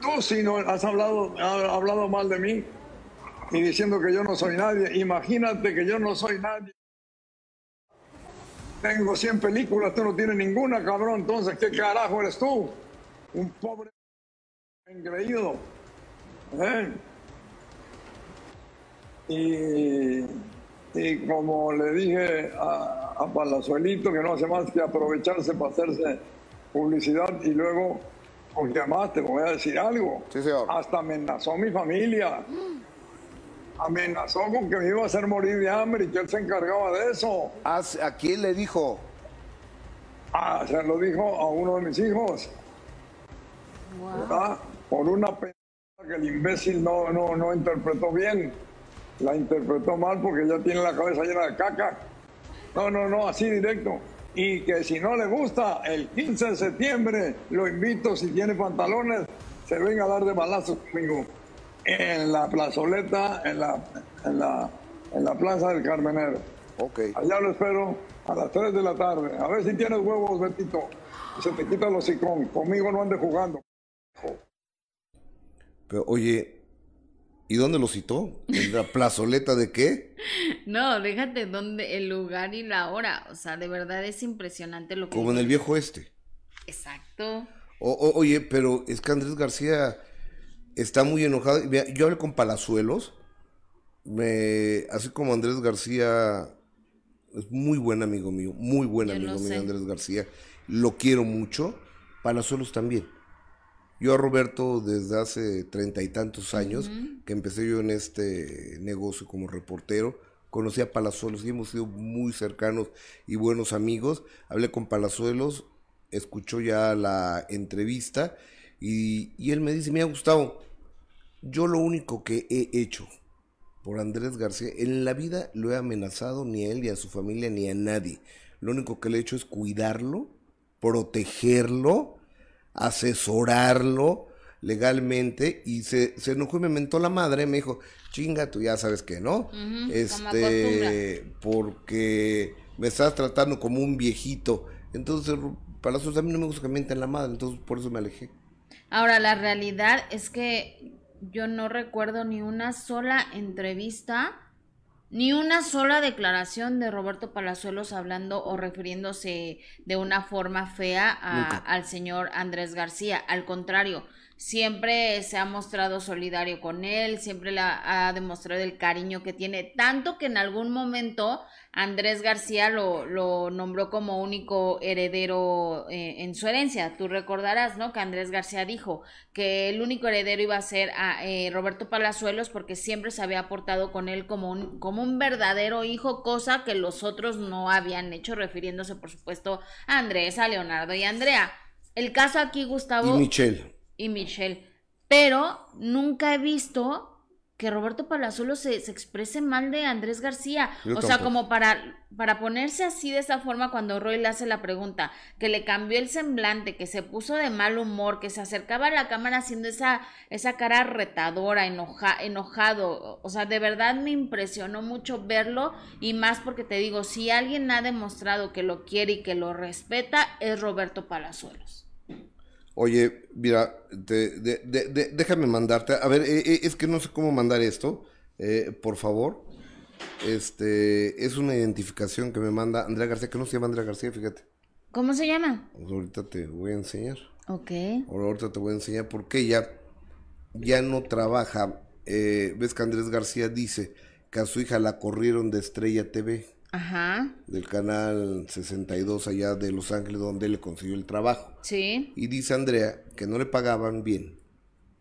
Tú si no has hablado, has hablado mal de mí y diciendo que yo no soy nadie. Imagínate que yo no soy nadie. Tengo 100 películas, tú no tienes ninguna, cabrón. Entonces, ¿qué carajo eres tú? Un pobre engreído. ¿Eh? Y, y, como le dije a, a Palazuelito, que no hace más que aprovecharse para hacerse publicidad y luego, porque además te voy a decir algo, hasta amenazó mi familia amenazó con que me iba a hacer morir de hambre y que él se encargaba de eso. ¿A, quién le dijo? Ah, se lo dijo a uno de mis hijos. Por una pena que el imbécil no, no, no interpretó bien. La interpretó mal porque ya tiene la cabeza llena de caca. No, no, no, así directo. Y que si no le gusta, el 15 de septiembre lo invito, si tiene pantalones, se venga a dar de balazos conmigo en la plazoleta, en la, en la, en la plaza del Carmenero. Ok. Allá lo espero a las 3 de la tarde. A ver si tienes huevos, Betito. Se te quita los hocicón. Conmigo no ande jugando. Pero, oye, ¿y dónde lo citó? ¿En la plazoleta de qué? No, déjate dónde, el lugar y la hora. O sea, de verdad es impresionante lo que. Como en el viejo este. Exacto. oye, pero es que Andrés García está muy enojado. Yo hablé con Palazuelos, me, así como Andrés García es muy buen amigo mío, muy buen amigo mío Andrés García, lo quiero mucho, Palazuelos también. Yo a Roberto desde hace treinta y tantos años que empecé yo en este negocio como reportero, conocí a Palazuelos y hemos sido muy cercanos y buenos amigos. Hablé con Palazuelos, escuchó ya la entrevista y, y él me dice, me ha gustado, yo lo único que he hecho por Andrés García, en la vida lo he amenazado ni a él, ni a su familia, ni a nadie. Lo único que le he hecho es cuidarlo, protegerlo, asesorarlo legalmente y se, se enojó y me mentó la madre, me dijo, chinga, tú ya sabes que no, este, porque me estás tratando como un viejito. Entonces, para eso a mí no me gusta que me la madre, entonces por eso me alejé. Ahora, la realidad es que yo no recuerdo ni una sola entrevista, ni una sola declaración de Roberto Palazuelos hablando o refiriéndose de una forma fea al señor Andrés García. Al contrario, siempre se ha mostrado solidario con él, siempre le ha demostrado el cariño que tiene, tanto que en algún momento Andrés García lo, lo nombró como único heredero eh, en su herencia. Tú recordarás, ¿no? Que Andrés García dijo que el único heredero iba a ser a eh, Roberto Palazuelos porque siempre se había portado con él como un, como un verdadero hijo, cosa que los otros no habían hecho, refiriéndose, por supuesto, a Andrés, a Leonardo y a Andrea. El caso aquí, Gustavo. Y Michelle. Y Michelle. Pero nunca he visto que Roberto Palazuelo se, se, exprese mal de Andrés García. o sea, como para, para ponerse así de esa forma cuando Roy le hace la pregunta, que le cambió el semblante, que se puso de mal humor, que se acercaba a la cámara haciendo esa, esa cara retadora, enoja, enojado. O sea, de verdad me impresionó mucho verlo y más porque te digo, si alguien ha demostrado que lo quiere y que lo respeta, es Roberto Palazuelos. Oye, mira, déjame mandarte. A ver, eh, eh, es que no sé cómo mandar esto. Eh, por favor. Este es una identificación que me manda Andrea García, que no se llama Andrea García, fíjate. ¿Cómo se llama? Pues ahorita te voy a enseñar. Ok. Ahorita te voy a enseñar porque ella ya no trabaja. ves que Andrés García dice que a su hija la corrieron de Estrella TV. Ajá. Del canal 62 allá de Los Ángeles, donde le consiguió el trabajo. Sí. Y dice Andrea que no le pagaban bien,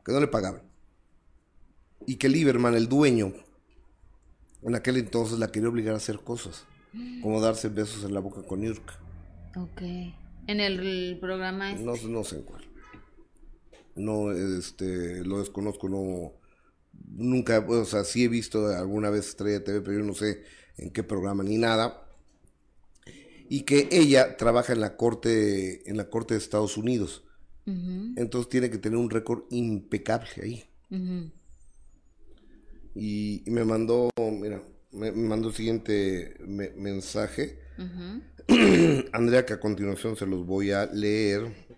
que no le pagaban. Y que Lieberman, el dueño, en aquel entonces la quería obligar a hacer cosas, como darse besos en la boca con Yurka. Ok. En el, programa este. No, no sé en cuál. No, este, lo desconozco, no, nunca, o sea, sí he visto alguna vez Estrella TV, pero yo no sé en qué programa ni nada. Y que ella trabaja en la corte, en la corte de Estados Unidos. Entonces tiene que tener un récord impecable ahí. y, me mandó, mira, me, mandó el siguiente mensaje. Andrea, que a continuación se los voy a leer.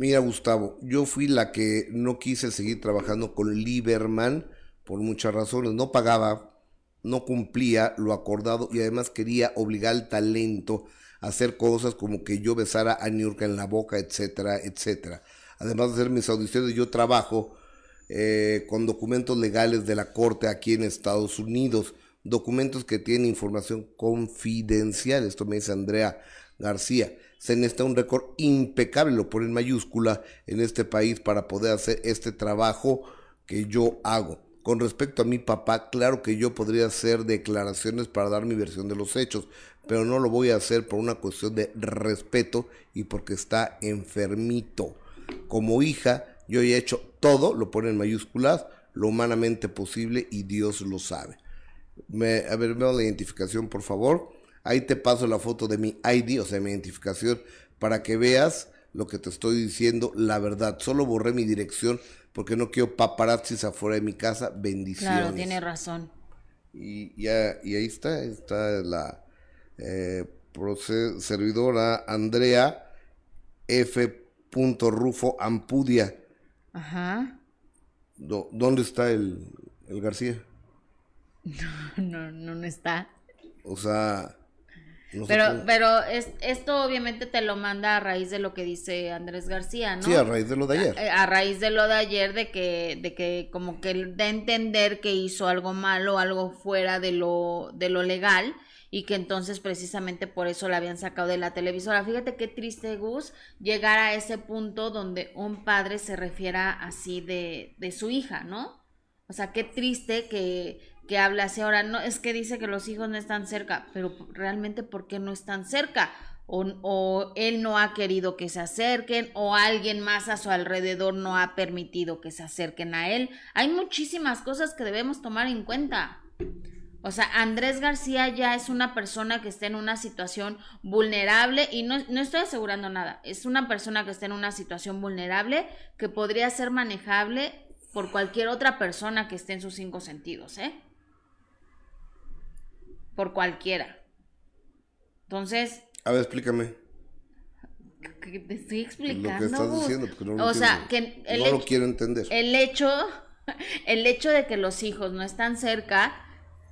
Mira, Gustavo, yo fui la que no quise seguir trabajando con Lieberman por muchas razones. No pagaba, no cumplía lo acordado y además quería obligar al talento a hacer cosas como que yo besara a Niurka en la boca, etcétera, etcétera. Además de hacer mis audiciones, yo trabajo eh, con documentos legales de la corte aquí en Estados Unidos, documentos que tienen información confidencial. Esto me dice Andrea García. Se necesita un récord impecable, lo pone en mayúscula, en este país para poder hacer este trabajo que yo hago. Con respecto a mi papá, claro que yo podría hacer declaraciones para dar mi versión de los hechos, pero no lo voy a hacer por una cuestión de respeto y porque está enfermito. Como hija, yo he hecho todo, lo pone en mayúsculas, lo humanamente posible y Dios lo sabe. Me, a ver, veo la identificación, por favor. Ahí te paso la foto de mi ID, o sea, mi identificación, para que veas lo que te estoy diciendo, la verdad. Solo borré mi dirección porque no quiero paparazzis afuera de mi casa. Bendiciones. Claro, tiene razón. Y, ya, y ahí está, está la eh, servidora Andrea F. Rufo Ampudia. Ajá. ¿Dónde está el, el García? No, no, no está. O sea, pero, pero es, esto obviamente te lo manda a raíz de lo que dice Andrés García, ¿no? Sí, a raíz de lo de ayer. A, raíz de lo de ayer, de que, de que como que da a entender que hizo algo malo, algo fuera de lo, de lo legal, y que entonces precisamente por eso la habían sacado de la televisora. Fíjate qué triste, Gus, llegar a ese punto donde un padre se refiera así de, de su hija, ¿no? O sea, qué triste que, que habla así ahora, no, es que dice que los hijos no están cerca, pero realmente ¿por qué no están cerca? O, o, él no ha querido que se acerquen, o alguien más a su alrededor no ha permitido que se acerquen a él. Hay muchísimas cosas que debemos tomar en cuenta. O sea, Andrés García ya es una persona que está en una situación vulnerable y no, no, estoy asegurando nada. Es una persona que está en una situación vulnerable que podría ser manejable por cualquier otra persona que esté en sus cinco sentidos, ¿eh? Por cualquiera. Entonces... A ver, explícame. Que te estoy explicando. Lo que estás diciendo, porque no lo, o sea, que el no lo quiero entender. El hecho, el hecho de que los hijos no están cerca,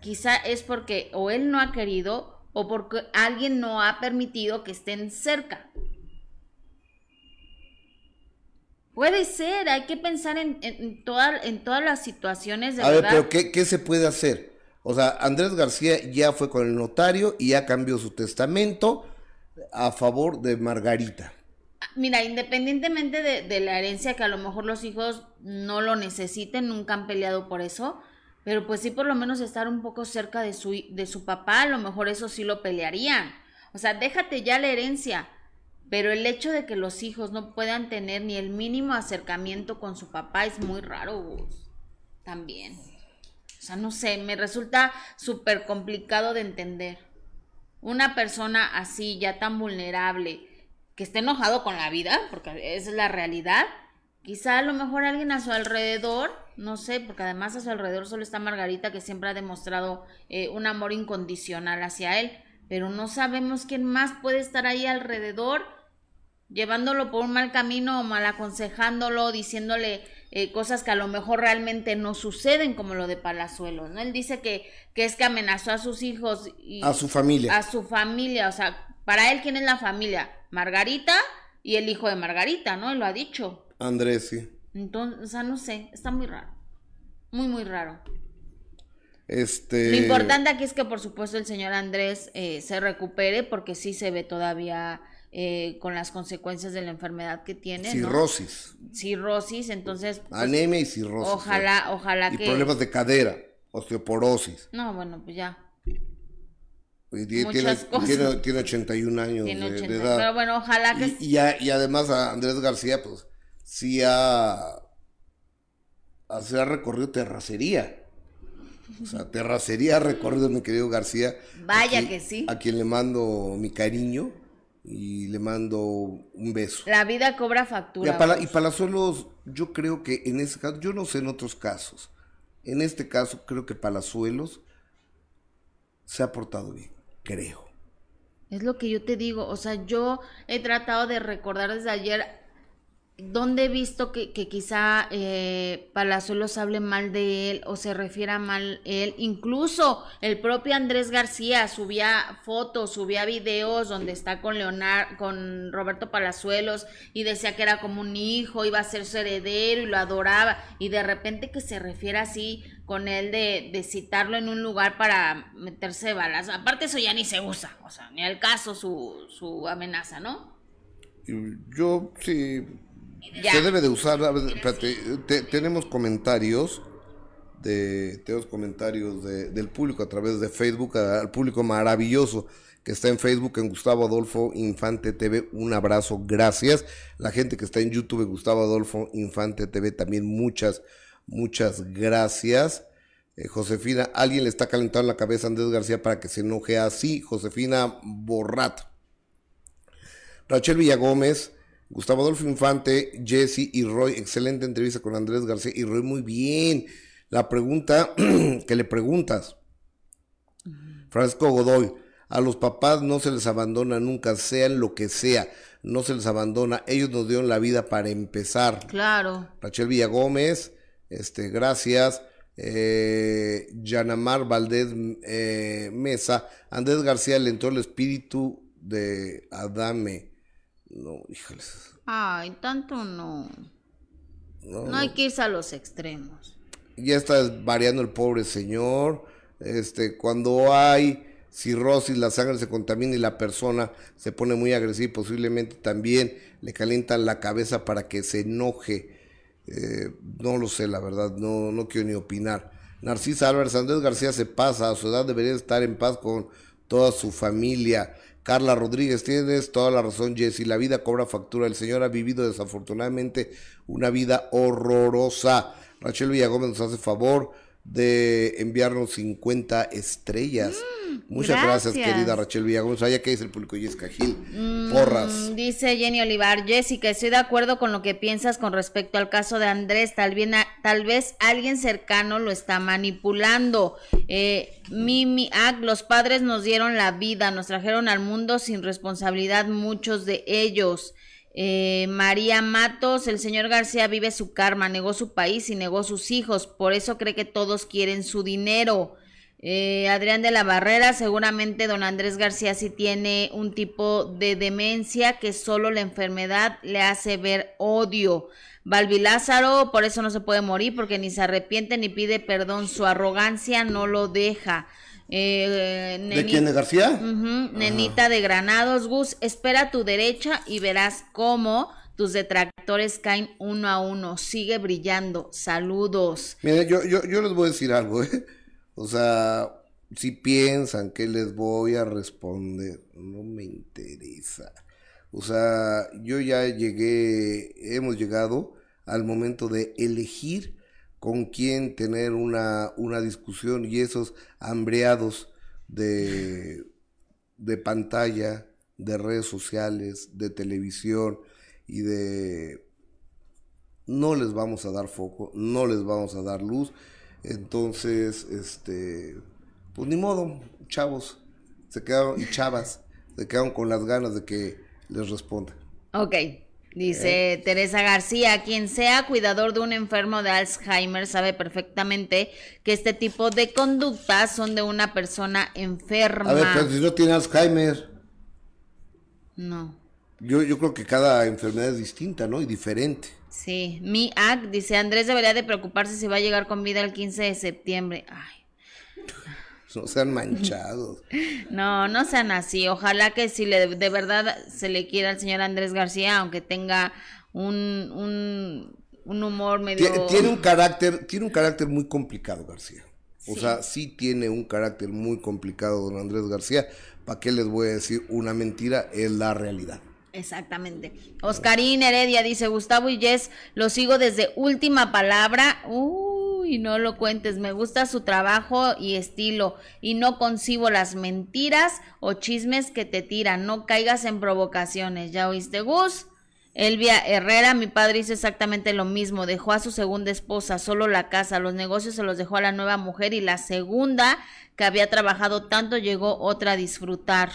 quizá es porque o él no ha querido o porque alguien no ha permitido que estén cerca. Puede ser, hay que pensar en, en, en todas las situaciones de A ver, pero ¿qué, ¿qué se puede hacer? O sea, Andrés García ya fue con el notario y ya cambió su testamento a favor de Margarita. Mira, independientemente de, la herencia, que a lo mejor los hijos no lo necesiten, nunca han peleado por eso, pero pues sí por lo menos estar un poco cerca de su, de su papá, a lo mejor eso sí lo pelearían. O sea, déjate ya la herencia, pero el hecho de que los hijos no puedan tener ni el mínimo acercamiento con su papá es muy raro, También. Sea, no sé, me resulta súper complicado de entender. Una persona así, ya tan vulnerable, que esté enojado con la vida, porque es la realidad, quizá a lo mejor alguien a su alrededor, no sé, porque además a su alrededor solo está Margarita, que siempre ha demostrado eh, un amor incondicional hacia él, pero no sabemos quién más puede estar ahí alrededor, llevándolo por un mal camino o mal aconsejándolo, diciéndole eh, cosas que a lo mejor realmente no suceden, como lo de Palazuelo, ¿no? Él dice que, que es que amenazó a sus hijos y a su familia. A su familia, o sea, para él, ¿quién es la familia? Margarita y el hijo de Margarita, ¿no? Él lo ha dicho. Andrés, sí. Entonces, o sea, no sé, está muy raro. Muy, muy raro. Este... Lo importante aquí es que por supuesto el señor Andrés eh, se recupere porque sí se ve todavía eh, con las consecuencias de la enfermedad que tiene. Cirrosis. Cirrosis, entonces... Pues, Anemia y cirrosis. Ojalá, ojalá y problemas de cadera, osteoporosis. No, bueno, pues ya. tiene, tiene, tiene, 81 años de, edad. Pero bueno, ojalá que... Y, y, además a Andrés García, pues sí ha, ha recorrido terracería. O sea, terracería recorrido, mi querido García. Vaya que sí. A quien le mando mi cariño y le mando un beso. La vida cobra factura. Y, Palazuelos, yo creo que en este caso, yo no sé en otros casos, en este caso creo que Palazuelos se ha portado bien, creo. Es lo que yo te digo, o sea, yo he tratado de recordar desde ayer ¿Dónde he visto que, que quizá eh, Palazuelos hable mal de él o se refiera mal él? Incluso el propio Andrés García subía fotos, subía videos donde está con Leonardo, con Roberto Palazuelos y decía que era como un hijo, iba a ser su heredero y lo adoraba. Y de repente que se refiera así con él de, de citarlo en un lugar para meterse balas. Aparte eso ya ni se usa, o sea, ni al caso su, su amenaza, ¿no? Yo sí se debe de usar, tenemos comentarios de tenemos comentarios del público a través de Facebook, al público maravilloso que está en Facebook en Gustavo Adolfo Infante TV, un abrazo, gracias. La gente que está en YouTube Gustavo Adolfo Infante TV también muchas muchas gracias. Eh, Josefina, alguien le está calentando la cabeza a Andrés García para que se enoje así. Josefina Borrato. Rachel Villagómez, Gustavo Adolfo Infante, Jesse y Roy, excelente entrevista con Andrés García y Roy, muy bien. La pregunta que le preguntas, Francisco Godoy, a los papás no se les abandona nunca, sean lo que sea, no se les abandona, ellos nos dieron la vida para empezar. Claro. Rachel Villagómez, este, gracias. Eh, Yanamar Valdés eh, Mesa, Andrés García le entró el espíritu de Adame. No, híjoles. Ay, tanto no. No, hay que irse a los extremos. Ya está variando el pobre señor. Este, cuando hay cirrosis, la sangre se contamina y la persona se pone muy agresiva y posiblemente también le calientan la cabeza para que se enoje. Eh, no lo sé, la verdad, no, no quiero ni opinar. Narcisa Álvarez Andrés García se pasa, a su edad debería estar en paz con toda su familia. Carla Rodríguez, tienes toda la razón, Jessy. La vida cobra factura. El Señor ha vivido desafortunadamente una vida horrorosa. Rachel Villagómez nos hace favor de enviarnos 50 estrellas. Muchas gracias. querida Rachel Villagómez. Vaya que dice el público Jessica Gil. Mm, Porras. Dice Jenny Olivar. Jessica, estoy de acuerdo con lo que piensas con respecto al caso de Andrés. Tal, bien, tal vez alguien cercano lo está manipulando. Eh, Mimi Ag, los padres nos dieron la vida, nos trajeron al mundo sin responsabilidad muchos de ellos. Eh, María Matos, el señor García vive su karma, negó su país y negó sus hijos, por eso cree que todos quieren su dinero. Eh, Adrián de la Barrera, seguramente don Andrés García sí tiene un tipo de demencia que solo la enfermedad le hace ver odio. Balbi Lázaro, por eso no se puede morir, porque ni se arrepiente ni pide perdón, su arrogancia no lo deja. Eh, ¿De quién? ¿De García? nenita de Granados, Gus, espera tu derecha y verás cómo tus detractores caen uno a uno. Sigue brillando. Saludos. Mire, yo, yo, yo les voy a decir algo, ¿eh? O sea, si piensan que les voy a responder, no me interesa. O sea, yo ya llegué, hemos llegado al momento de elegir con quién tener una, una discusión y esos hambreados de, de pantalla, de redes sociales, de televisión y de... No les vamos a dar foco, no les vamos a dar luz. Entonces, este, pues ni modo, chavos, se quedaron, y chavas, se quedaron con las ganas de que les responda. Ok. Dice eh. Teresa García, quien sea cuidador de un enfermo de Alzheimer sabe perfectamente que este tipo de conductas son de una persona enferma. A ver, pero si no tiene Alzheimer. No. Yo, yo creo que cada enfermedad es distinta, ¿no? Y diferente. Sí. Mi AC dice, Andrés debería de preocuparse si va a llegar con vida el 15 de septiembre. Ay. no sean manchados. No, no sean así. Ojalá que si le, de verdad se le quiera al señor Andrés García, aunque tenga un, un, un humor medio... Tiene un carácter, tiene un carácter muy complicado, García. O sea, sí tiene un carácter muy complicado, don Andrés García. ¿Para qué les voy a decir una mentira? Es la realidad. Exactamente. Oscarín Heredia dice, Gustavo y lo sigo desde última palabra. Uy, no lo cuentes, me gusta su trabajo y estilo y no concibo las mentiras o chismes que te tiran. No caigas en provocaciones. ¿Ya oíste, Gus? Elvia Herrera, mi padre hizo exactamente lo mismo, dejó a su segunda esposa solo la casa, los negocios se los dejó a la nueva mujer y la segunda que había trabajado tanto llegó otra a disfrutar.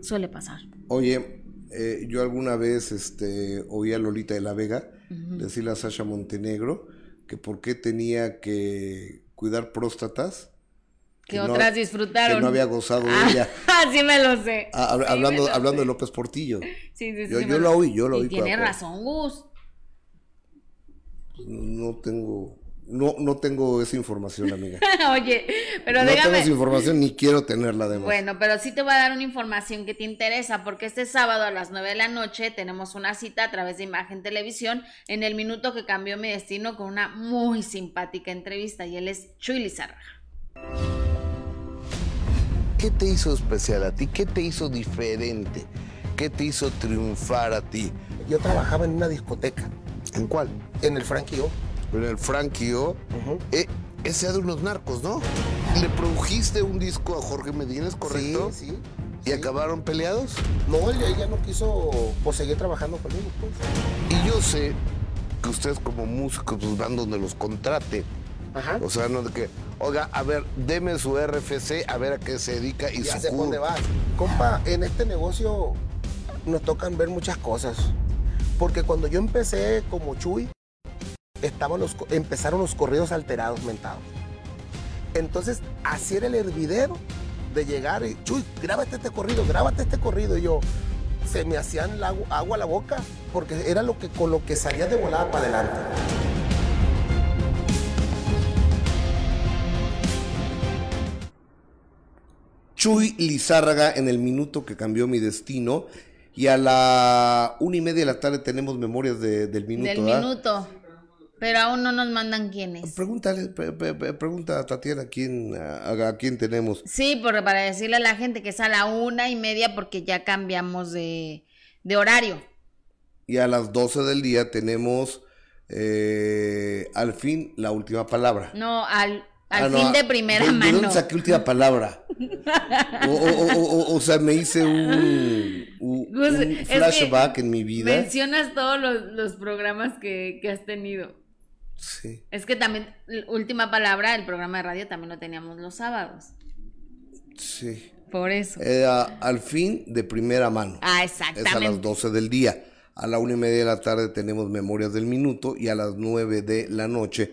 Suele pasar. Oye, eh, yo alguna vez este, oí a Lolita de la Vega decirle a Sasha Montenegro que por qué tenía que cuidar próstatas que, otras disfrutaron. Que no había gozado de ella. sí me lo sé. Ah, hablando, hablando de López Portillo. Sí, sí, yo, yo lo oí, yo lo oí. Tiene razón, Gus. No tengo, no, no tengo esa información, amiga. Oye, pero no dígame. No tengo esa información ni quiero tenerla además. Bueno, pero sí te voy a dar una información que te interesa, porque este sábado a las 9 de la noche tenemos una cita a través de Imagen Televisión en el minuto que cambió mi destino con una muy simpática entrevista y él es Chuy Lizarra. ¿Qué te hizo especial a ti? ¿Qué te hizo diferente? ¿Qué te hizo triunfar a ti? Yo trabajaba en una discoteca. ¿En cuál? En el Frankie O. El Frankie O. Eh, ese de unos narcos, ¿no? ¿Le produjiste un disco a Jorge Medina, es correcto? Sí, sí. ¿Y acabaron peleados? No, ella no quiso pues, seguir trabajando conmigo. Pues. Y yo sé que ustedes como músicos pues, van donde los contraten. Ajá. O sea, no de que, oiga, a ver, deme su RFC, a ver a qué se dedica y ya su sé dónde vas. Compa, en este negocio nos tocan ver muchas cosas. Porque cuando yo empecé como Chuy, estaban los, empezaron los corridos alterados, mentados. Entonces, así era el hervidero de llegar y, Chuy, grábate este corrido, grábate este corrido. Y yo, se me hacían la, agua a la boca, porque era lo que, con lo que salía de volada para adelante. Chuy Lizárraga en el minuto que cambió mi destino. Y a la una y media de la tarde tenemos memorias de, del minuto. Del ¿verdad? minuto. Pero aún no nos mandan quiénes. Pregúntale, pre- pre- pre- pregunta a Tatiana quién, a, a quién tenemos. Sí, porque para decirle a la gente que es a la una y media porque ya cambiamos de, de horario. Y a las 12 del día tenemos eh, al fin la última palabra. No, al, al Ah, no, fin de ¿de- primera ¿De mano. dónde saqué última palabra? O, o- o- o- o sea, me hice un, un- Gus, un flashback en mi vida. Mencionas todos los, los programas que, que has tenido. Sí. Es que también, última palabra, el programa de radio también lo teníamos los sábados. Sí. Por eso. Era al fin de primera mano. ah, Es a exactamente. las 12 del día. A la una y media de la tarde tenemos Memorias del Minuto y a las 9 de la noche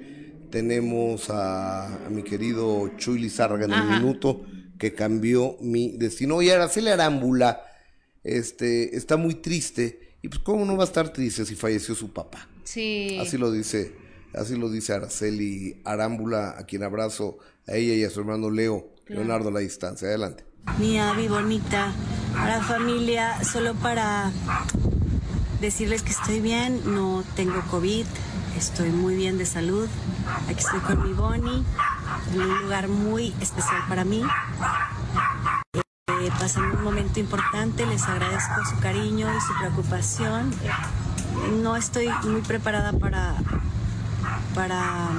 tenemos a, a mi querido Chuy Lizárraga en el minuto que cambió mi destino. Y Araceli Arámbula este, está muy triste. Y pues, ¿cómo no va a estar triste si falleció su papá? Sí. Así lo dice, así lo dice Araceli Arámbula, a quien abrazo a ella y a su hermano Leo, Leonardo a la distancia. Adelante. Mi Abby bonita, a la familia, solo para decirles que estoy bien, no tengo COVID, estoy muy bien de salud. Aquí estoy con mi Bonnie, en un lugar muy especial para mí. Eh, pasando un momento importante, les agradezco su cariño y su preocupación. No estoy muy preparada para para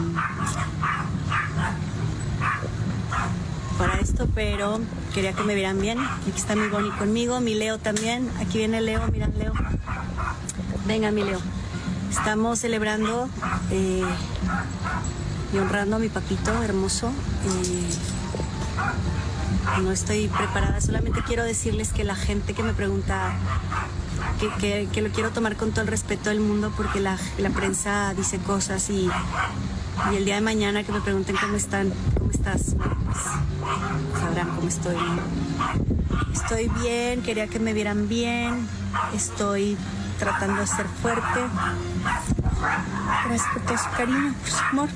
para esto, pero quería que me vieran bien. Aquí está mi Bonnie conmigo, mi Leo también. Aquí viene Leo, mira Leo. Venga, mi Leo. Estamos celebrando eh, y honrando a mi papito hermoso. Eh, no estoy preparada, solamente quiero decirles que la gente que me pregunta, que, que- que lo quiero tomar con todo el respeto del mundo porque la, la prensa dice cosas y, y el día de mañana que me pregunten cómo están, cómo estás, pues sabrán cómo estoy. Estoy bien, quería que me vieran bien, estoy tratando de ser fuerte. Gracias por todo su cariño, por su amor.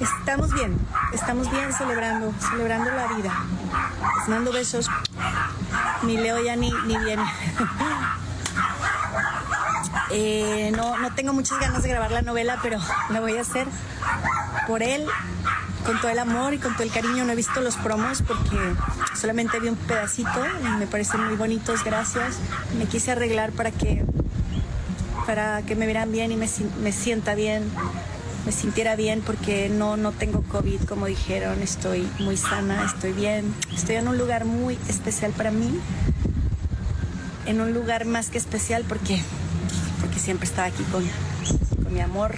Estamos bien, estamos bien celebrando, celebrando la vida. Les mando besos. Mi Leo ya ni, ni viene. Eh, no, no tengo muchas ganas de grabar la novela, pero la voy a hacer por él, con todo el amor y con todo el cariño. No he visto los promos porque solamente vi un pedacito y me parecen muy bonitos, gracias. Me quise arreglar para que, para que me vieran bien y me, me sienta bien, me sintiera bien porque no, no tengo COVID, como dijeron. Estoy muy sana, estoy bien. Estoy en un lugar muy especial para mí. En un lugar más que especial porque, porque siempre estaba aquí con, con mi amor,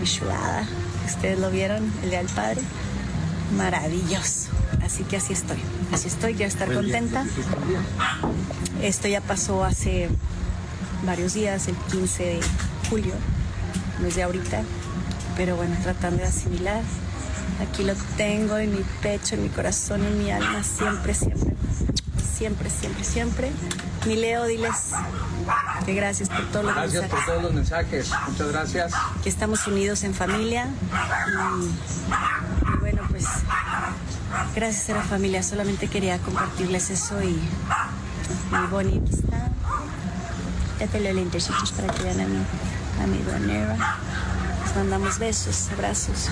mi chulada. Ustedes lo vieron, el Día del Padre. Maravilloso. Así que así estoy. Así estoy, quiero estar contenta. Esto ya pasó hace varios días, el 15 de julio, no es de ahorita, pero bueno, tratando de asimilar. Aquí lo tengo en mi pecho, en mi corazón, en mi alma, siempre, siempre, siempre, siempre, siempre. Mi Leo, diles que gracias por todos los Gracias por mensajes, todos los mensajes. Muchas gracias. que estamos unidos en familia y, y bueno, pues gracias a la familia, solamente quería compartirles eso y Bonnie aquí está. Ya te leo lentecitos para que vean a mi, a mi donera. Les mandamos besos, abrazos,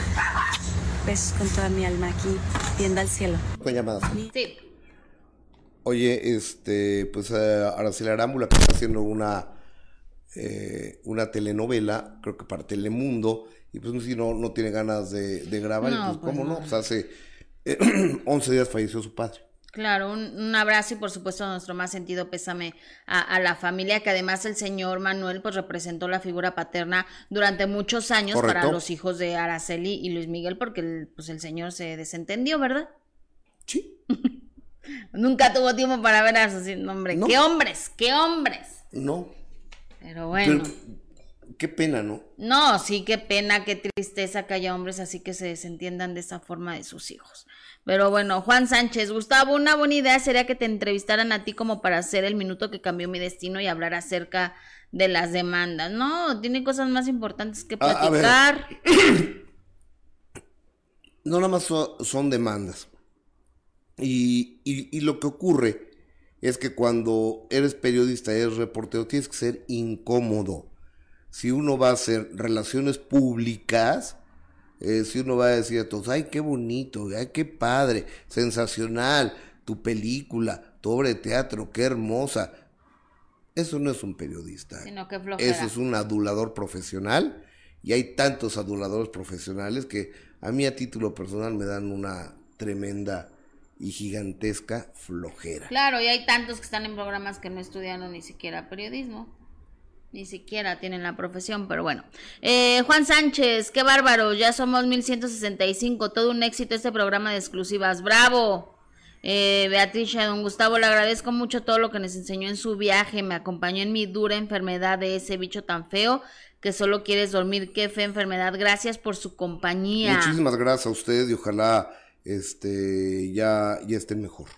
besos con toda mi alma aquí, viendo al cielo. Con llamadas. Sí. Oye, este, pues eh, Araceli Arámbula que está haciendo una, eh, una telenovela, creo que para Telemundo, y pues si no, no tiene ganas de, de grabar, y No, pues, pues cómo no, no. pues hace eh, 11 días falleció su padre. Claro, un, un abrazo y por supuesto nuestro más sentido pésame a, a la familia, que además el señor Manuel pues representó la figura paterna durante muchos años para los hijos de Araceli y Luis Miguel, porque el, pues el señor se desentendió, ¿verdad? Sí. Nunca tuvo tiempo para ver a sus hombre. No. ¡Qué hombres! ¡Qué hombres! No, Pero bueno. pero qué pena, ¿no? No, sí, qué pena, qué tristeza que haya hombres así que se desentiendan de esa forma de sus hijos. Pero bueno, Juan Sánchez, Gustavo, una buena idea sería que te entrevistaran a ti como para hacer el minuto que cambió mi destino y hablar acerca de las demandas. No, tiene cosas más importantes que A- a ver. platicar. No nada más so- son demandas. Y, y- y lo que ocurre es que cuando eres periodista, eres reportero, tienes que ser incómodo. Si uno va a hacer relaciones públicas, eh, si uno va a decir a todos, ay, qué bonito, ay, qué padre, sensacional, tu película, tu obra de teatro, qué hermosa. Eso no es un periodista. Sino que. Eso es un adulador profesional y hay tantos aduladores profesionales que a mí a título personal me dan una tremenda y gigantesca flojera. Claro, y hay tantos que están en programas que no estudiaron ni siquiera periodismo. Ni siquiera tienen la profesión, pero bueno. Eh, Juan Sánchez, qué bárbaro, ya somos 1165, todo un éxito este programa de exclusivas, bravo. Eh, Beatriz, don Gustavo, le agradezco mucho todo lo que nos enseñó en su viaje, me acompañó en mi dura enfermedad de ese bicho tan feo que solo quieres dormir, qué fea enfermedad, gracias por su compañía. Muchísimas gracias a usted y ojalá este ya, ya estén mejor.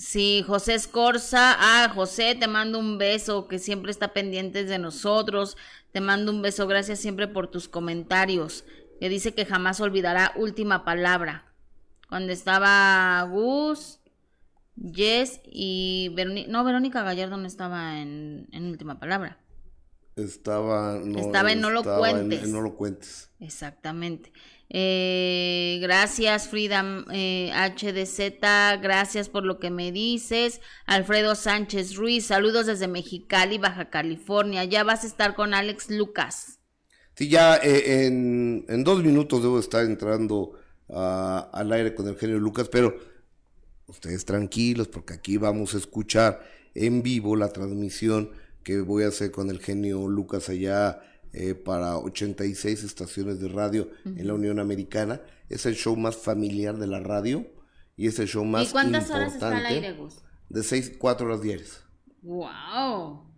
Sí, José Escorza. Ah, José, te mando un beso, que siempre está pendiente de nosotros. Te mando un beso, gracias siempre por tus comentarios. Que dice que jamás olvidará última palabra. Cuando estaba Gus, Jess y Verónica. No, Verónica Gallardo no estaba en, en última palabra. Estaba, no, Estaba en No lo en- cuentes. en no lo cuentes. Exactamente. Eh, gracias, Frida eh, HDZ. Gracias por lo que me dices. Alfredo Sánchez Ruiz. Saludos desde Mexicali, Baja California. Ya vas a estar con Alex Lucas. Sí, ya eh, en, en dos minutos debo estar entrando ah, al aire con el genio Lucas, pero ustedes tranquilos porque aquí vamos a escuchar en vivo la transmisión que voy a hacer con el genio Lucas allá eh, para 86 estaciones de radio en la Unión Americana. Es el show más familiar de la radio y es el show más ¿Y cuántas importante. horas está al aire, Gus? De 6, 4 horas diarias. ¡Wow!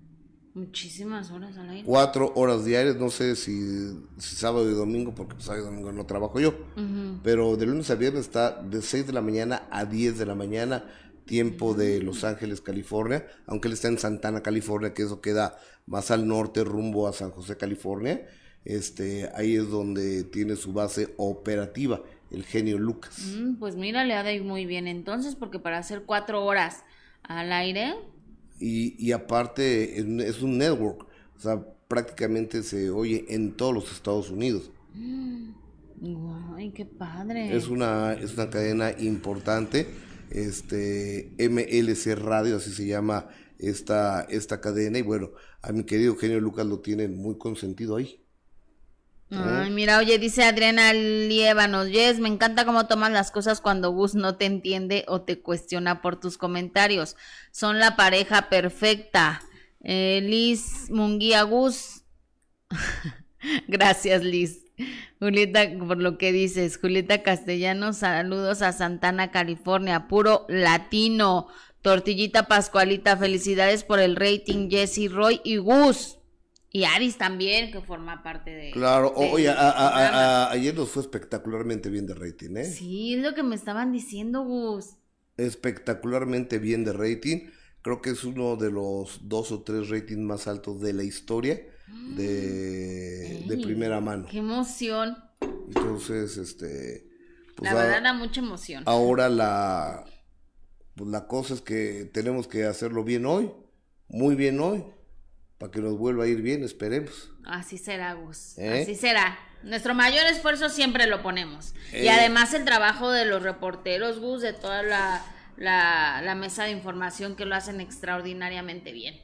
Muchísimas horas al aire. Cuatro horas diarias, no sé si, si sábado y domingo, porque pues, sábado y domingo no trabajo yo. Ujú. Pero de lunes a viernes está de 6 de la mañana a 10 de la mañana, tiempo de Los Ángeles, California, aunque él está en Santana, California, que eso queda más al norte, rumbo a San José, California. este, ahí es donde tiene su base operativa, el genio Lucas. Mm, pues mira, le ha de ir muy bien entonces, porque para hacer cuatro horas al aire. Y, y aparte es un network, o sea, prácticamente se oye en todos los Estados Unidos. Ay, qué padre. Es una, es una cadena importante, este MLC Radio, así se llama esta, esta cadena, y bueno, a mi querido Eugenio Lucas lo tienen muy consentido ahí. Ay, mira, oye, dice Adriana Liebanos, yes, me encanta cómo tomas las cosas cuando Gus no te entiende o te cuestiona por tus comentarios. Son la pareja perfecta. Eh, Liz Munguía Gus. Gracias, Liz. Julieta, por lo que dices. Julieta Castellanos, saludos a Santana, California. Puro latino. Tortillita Pascualita, felicidades por el rating, Jesse Roy y Gus. Y Aris también, que forma parte de. Claro, oye, ayer nos fue espectacularmente bien de rating, ¿eh? Sí, es lo que me estaban diciendo, Gus. Espectacularmente bien de rating. Creo que es uno de los dos o tres ratings más altos de la historia de, de primera mano. ¡Qué emoción! Entonces, este. Pues la verdad da mucha emoción. Ahora la. Pues la cosa es que tenemos que hacerlo bien hoy, muy bien hoy para que nos vuelva a ir bien, esperemos. Así será, Gus. ¿Eh? Así será. Nuestro mayor esfuerzo siempre lo ponemos. Y Eh. además el trabajo de los reporteros, Gus, de toda la, la, la mesa de información que lo hacen extraordinariamente bien.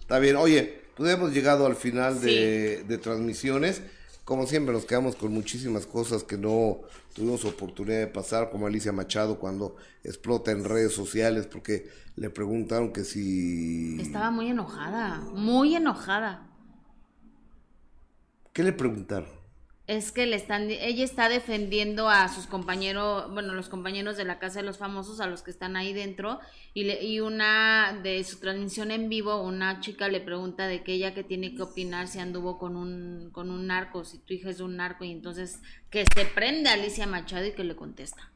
Está bien, oye, pues hemos llegado al final de, de transmisiones. Como siempre nos quedamos con muchísimas cosas que no tuvimos oportunidad de pasar, como Alicia Machado cuando explota en redes sociales porque le preguntaron que si... Estaba muy enojada, muy enojada. ¿Qué le preguntaron? Es que le están, ella está defendiendo a sus compañeros, bueno, los compañeros de la Casa de los Famosos, a los que están ahí dentro, y, le, y una de su transmisión en vivo, una chica le pregunta de que ella que tiene que opinar si anduvo con un, con un narco, si tu hija es un narco, y entonces que se prende a Alicia Machado y que le contesta.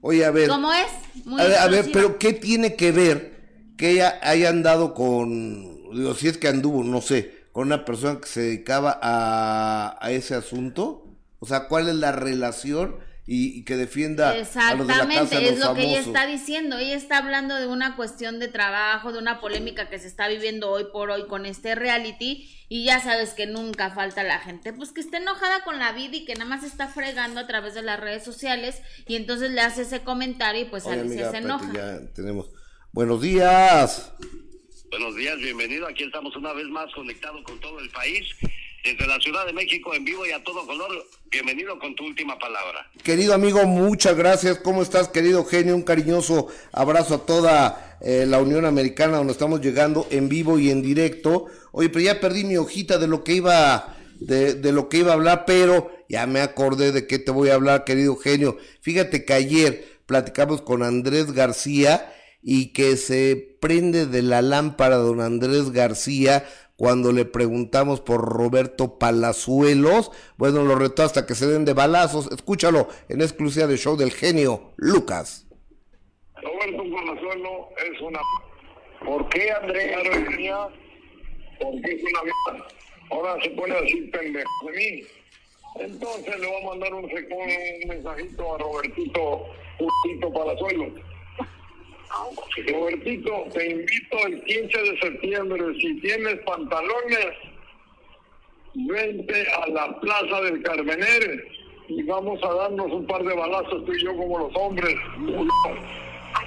Oye, a ver... ¿Cómo es? Muy a ver, a ver, pero ¿qué tiene que ver que ella haya andado con, digo, si es que anduvo, no sé, con una persona que se dedicaba a, a ese asunto? O sea, ¿cuál es la relación y, y que defienda a los de la casa Exactamente, es lo que ella está diciendo. Ella está hablando de una cuestión de trabajo, de una polémica que se está viviendo hoy por hoy con este reality. Y ya sabes que nunca falta la gente, pues que está enojada con la vida y que nada más está fregando a través de las redes sociales. Y entonces le hace ese comentario y pues Oye, Alicia amiga, se enoja. ya tenemos. Buenos días. Buenos días, bienvenido. Aquí estamos una vez más conectados con todo el país. Desde la Ciudad de México en vivo y a todo color. Bienvenido con tu última palabra. Querido amigo, muchas gracias. ¿Cómo estás, querido genio? Un cariñoso abrazo a toda eh, la Unión Americana, donde estamos llegando en vivo y en directo. Oye, pero ya perdí mi hojita de lo que iba, de, de lo que iba a hablar, pero ya me acordé de qué te voy a hablar, querido genio. Fíjate que ayer platicamos con Andrés García y que se prende de la lámpara don Andrés García cuando le preguntamos por Roberto Palazuelos. Bueno, lo retó hasta que se den de balazos. Escúchalo en exclusiva del show del genio Lucas. Roberto Palazuelo es una... ¿Por qué Andrés García? Porque es una. Ahora se pone a decir pendejo de mí. Entonces le voy a mandar un, un mensajito a Robertito Justito Palazuelo. Robertito, te invito el 15 de septiembre. Si tienes pantalones, vente a la Plaza del Carmener y vamos a darnos un par de balazos tú y yo como los hombres.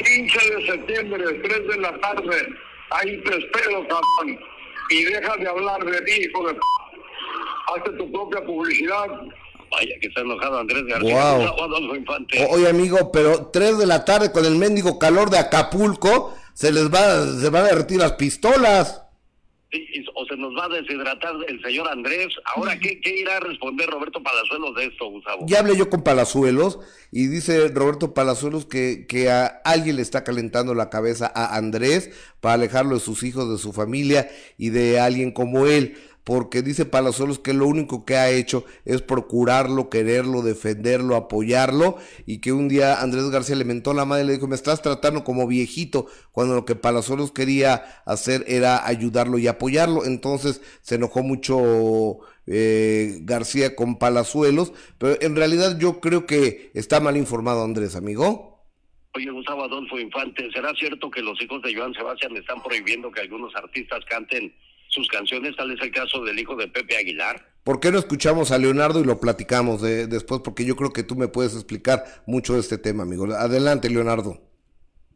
15 de septiembre, 3 de la tarde. Ahí te espero, cabrón. Y deja de hablar de mí, hijo de. Hazte tu propia publicidad. Vaya que está enojado Andrés García. Wow. Adolfo Infante. Oye, amigo, pero 3 de la tarde con el mendigo calor de Acapulco, se les va, se van a derretir las pistolas. O se nos va a deshidratar el señor Andrés. Ahora, ¿qué, qué irá a responder Roberto Palazuelos de esto, Gustavo? Ya hablé yo con Palazuelos y dice Roberto Palazuelos que, que a alguien le está calentando la cabeza a Andrés para alejarlo de sus hijos, de su familia y de alguien como él. Porque dice Palazuelos que lo único que ha hecho es procurarlo, quererlo, defenderlo, apoyarlo y que un día Andrés García le mentó la madre y le dijo, me estás tratando como viejito, cuando lo que Palazuelos quería hacer era ayudarlo y apoyarlo. Entonces se enojó mucho eh, García con Palazuelos, pero en realidad yo creo que está mal informado Andrés, amigo. Oye, Gustavo Adolfo Infante, ¿será cierto que los hijos de Joan Sebastián están prohibiendo que algunos artistas canten sus canciones? Tal es el caso del hijo de Pepe Aguilar. ¿Por qué no escuchamos a Leonardo y lo platicamos de, después? Porque yo creo que tú me puedes explicar mucho de este tema, amigo. Adelante, Leonardo.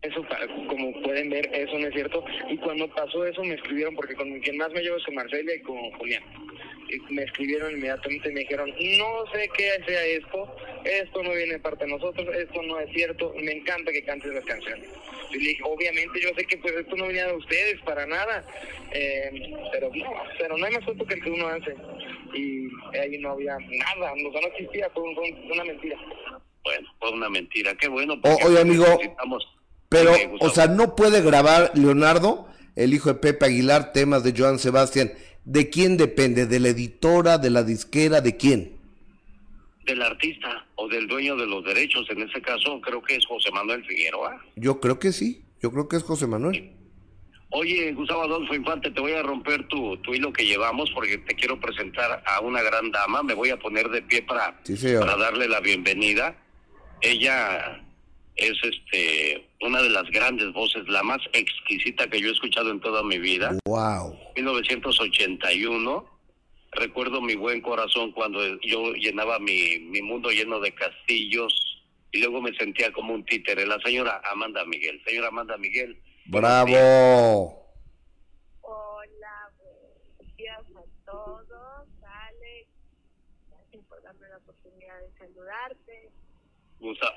Eso, como pueden ver, eso no es cierto. Y cuando pasó eso me escribieron, porque con quien más me llevo es con Marcelia y con Julián. Y me escribieron inmediatamente y me dijeron, no sé qué sea esto, esto no viene de parte de nosotros, esto no es cierto, me encanta que cantes las canciones. Y le dije, obviamente yo sé que pues esto no venía de ustedes para nada, eh, pero no, pero no hay más foto que el que uno hace. Y ahí no había nada, no, no existía, fue, una mentira. Bueno, fue una mentira, qué bueno. oye, amigo, pero, o sea, no puede grabar Leonardo, el hijo de Pepe Aguilar, temas de Joan Sebastián. ¿De quién depende? ¿De la editora, de la disquera, de quién? Del artista o del dueño de los derechos. En ese caso, creo que es José Manuel Figueroa. Yo creo que sí. Yo creo que es José Manuel. Oye, Gustavo Adolfo Infante, te voy a romper tu, tu hilo que llevamos porque te quiero presentar a una gran dama. Me voy a poner de pie para, para darle la bienvenida. Ella es este una de las grandes voces, la más exquisita que yo he escuchado en toda mi vida. Wow. 1981. Recuerdo mi buen corazón cuando yo llenaba mi, mi mundo lleno de castillos y luego me sentía como un títere. La señora Amanda Miguel. Señora Amanda Miguel. Bravo. Hola, buenos días a todos. Alex, gracias por darme la oportunidad de saludarte. Gusta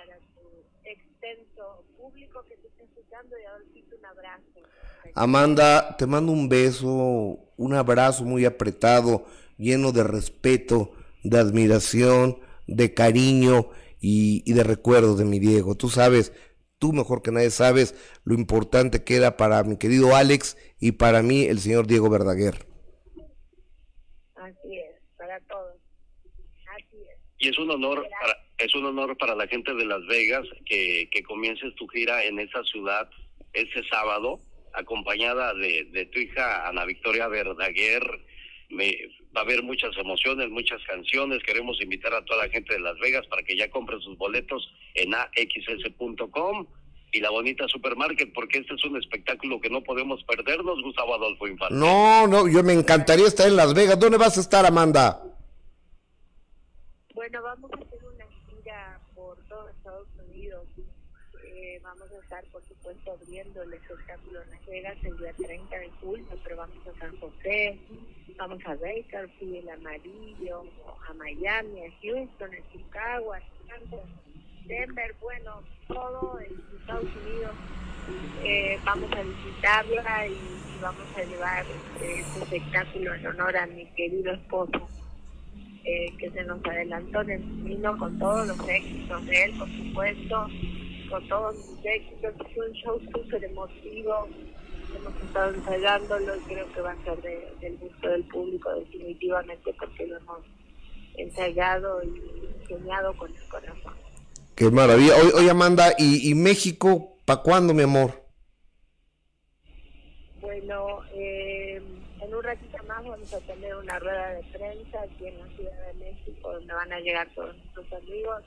público que te está escuchando y Adolfito un abrazo. Amanda, te mando un beso, un abrazo muy apretado, lleno de respeto, de admiración, de cariño y, y de recuerdos de mi Diego. Tú sabes, tú mejor que nadie sabes lo importante que era para mi querido Alex y para mí el señor Diego Verdaguer. Así es, para todos. Así es. Y es un honor para es un honor para la gente de Las Vegas que, que comiences tu gira en esa ciudad este sábado, acompañada de, de tu hija Ana Victoria Verdaguer. Me, va a haber muchas emociones, muchas canciones. Queremos invitar a toda la gente de Las Vegas para que ya compren sus boletos en axs.com y la bonita supermarket, porque este es un espectáculo que no podemos perdernos, Gustavo Adolfo Infante. No, no, yo me encantaría estar en Las Vegas. ¿Dónde vas a estar, Amanda? Bueno, vamos a hacer Estados Unidos. Eh, vamos a estar, por supuesto, abriendo el espectáculo en Las Vegas el día 30 de julio, pero vamos a San José, vamos a Bakersfield, Amarillo, a Miami, a Houston, a Chicago, a Denver, bueno, todo en Estados Unidos. Eh, vamos a visitarla y, vamos a llevar este espectáculo en honor a mi querido esposo eh, que se nos adelantó en el camino con todos los éxitos de él, por supuesto, con todos sus éxitos. Es un show súper emotivo. Hemos estado ensayándolo y creo que va a ser del gusto del público definitivamente porque lo hemos ensayado y enseñado con el corazón. Qué maravilla. Hoy, Amanda, ¿y, ¿y México para cuándo, mi amor? Bueno, eh, en un ratito más vamos a tener una rueda de prensa aquí en la Ciudad de México donde van a llegar todos nuestros amigos.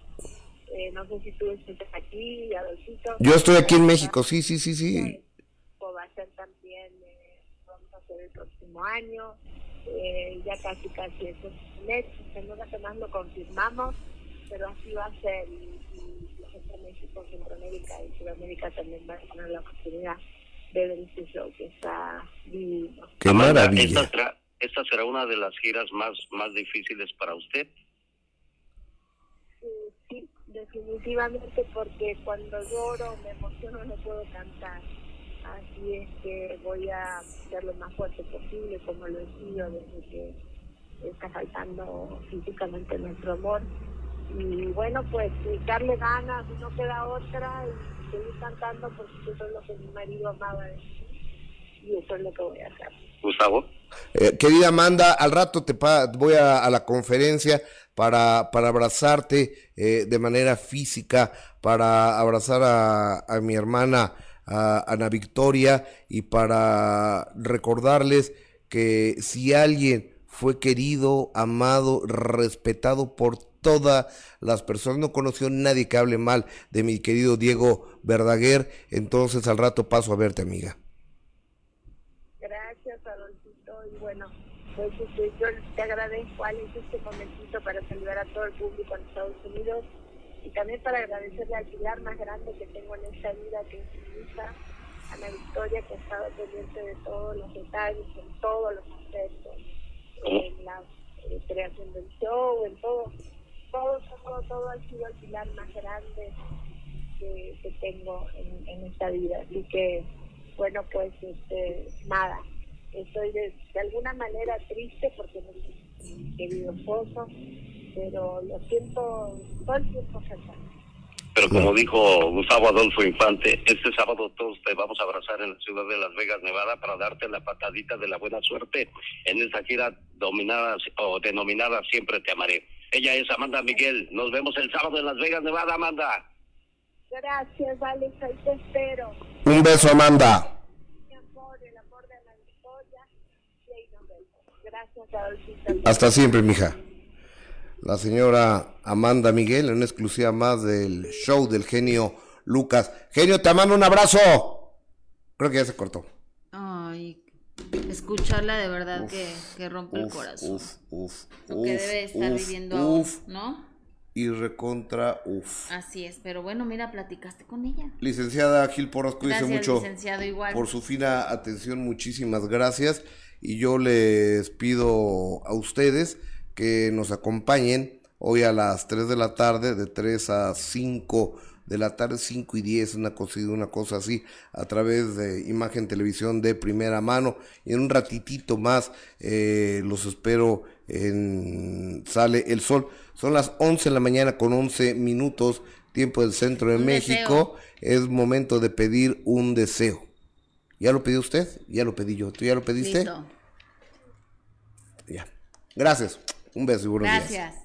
Eh, no sé si tú estás aquí, Adolfito. Yo estoy aquí en México, sí, sí, sí, sí. O va a ser también, eh, vamos a hacer el próximo año. Eh, ya casi, casi eso es En una semana lo confirmamos, pero así va a ser. Y, y la gente de México, Centroamérica y Sudamérica también van a tener la oportunidad que está divino. Qué maravilla. Esta será, esta será una de las giras más, más difíciles para usted. Sí, sí, definitivamente porque cuando lloro, me emociono, no puedo cantar. Así es que voy a ser lo más fuerte posible, como lo he sido desde que está faltando físicamente nuestro amor. Y bueno, pues darle ganas, no queda otra. Y seguir cantando porque eso es lo que mi marido amaba y eso es lo que voy a hacer. Gustavo. Eh, querida Amanda, al rato te voy a, la conferencia para, para abrazarte eh, de manera física, para abrazar a, a mi hermana a Ana Victoria y para recordarles que si alguien fue querido, amado, respetado por todas las personas. No conoció a nadie que hable mal de mi querido Diego Verdaguer. Entonces al rato paso a verte, amiga. Gracias, Adolfito. Y bueno, pues este, yo te agradezco, Alex, este momentito para saludar a todo el público en Estados Unidos y también para agradecerle al pilar más grande que tengo en esta vida, que es mi hija, Ana Victoria, que ha estado pendiente de todos los detalles, en todos los aspectos, en la eh, creación del show, en todo, todo, todo, todo ha sido el pilar más grande que, que tengo en, en esta vida. Así que, bueno, pues este, nada, estoy de, de alguna manera triste porque no es mi querido esposo, pero lo siento todo el tiempo cercano. Pero como dijo Gustavo Adolfo Infante, este sábado todos te vamos a abrazar en la ciudad de Las Vegas, Nevada, para darte la patadita de la buena suerte en esta gira dominada o denominada Siempre te amaré. Ella es Amanda Miguel. Nos vemos el sábado en Las Vegas, Nevada, Amanda. Gracias, Alex, ahí te espero. Un beso, Amanda. Mi amor, el amor de la victoria. Gracias, Adolfito. Hasta siempre, mija. La señora Amanda Miguel, en una exclusiva más del show del genio Lucas. Genio, te mando un abrazo. Creo que ya se cortó. Ay, escucharla de verdad que, que rompe el corazón. uf, uf, Lo que uf, debe estar uf, viviendo ahora, uf. ¿no? Y recontra, uf. Así es, pero bueno, mira, platicaste con ella. Licenciada Gil Porras, cuídese Gracias, mucho licenciado, igual. por su fina atención. Muchísimas gracias. Y yo les pido a ustedes que nos acompañen hoy a las 3 de la tarde, de 3 a 5 de la tarde, 5 y 10, una cosa, una cosa así, a través de Imagen Televisión de primera mano. Y en un ratitito más eh, los espero en Sale el Sol. Son las 11 de la mañana con 11 minutos, tiempo del centro de Un México. Es momento de pedir un deseo. ¿Ya lo pidió usted? Ya lo pedí yo. ¿Tú ya lo pediste? Listo. Ya. Gracias. Un beso y buenos días. Gracias.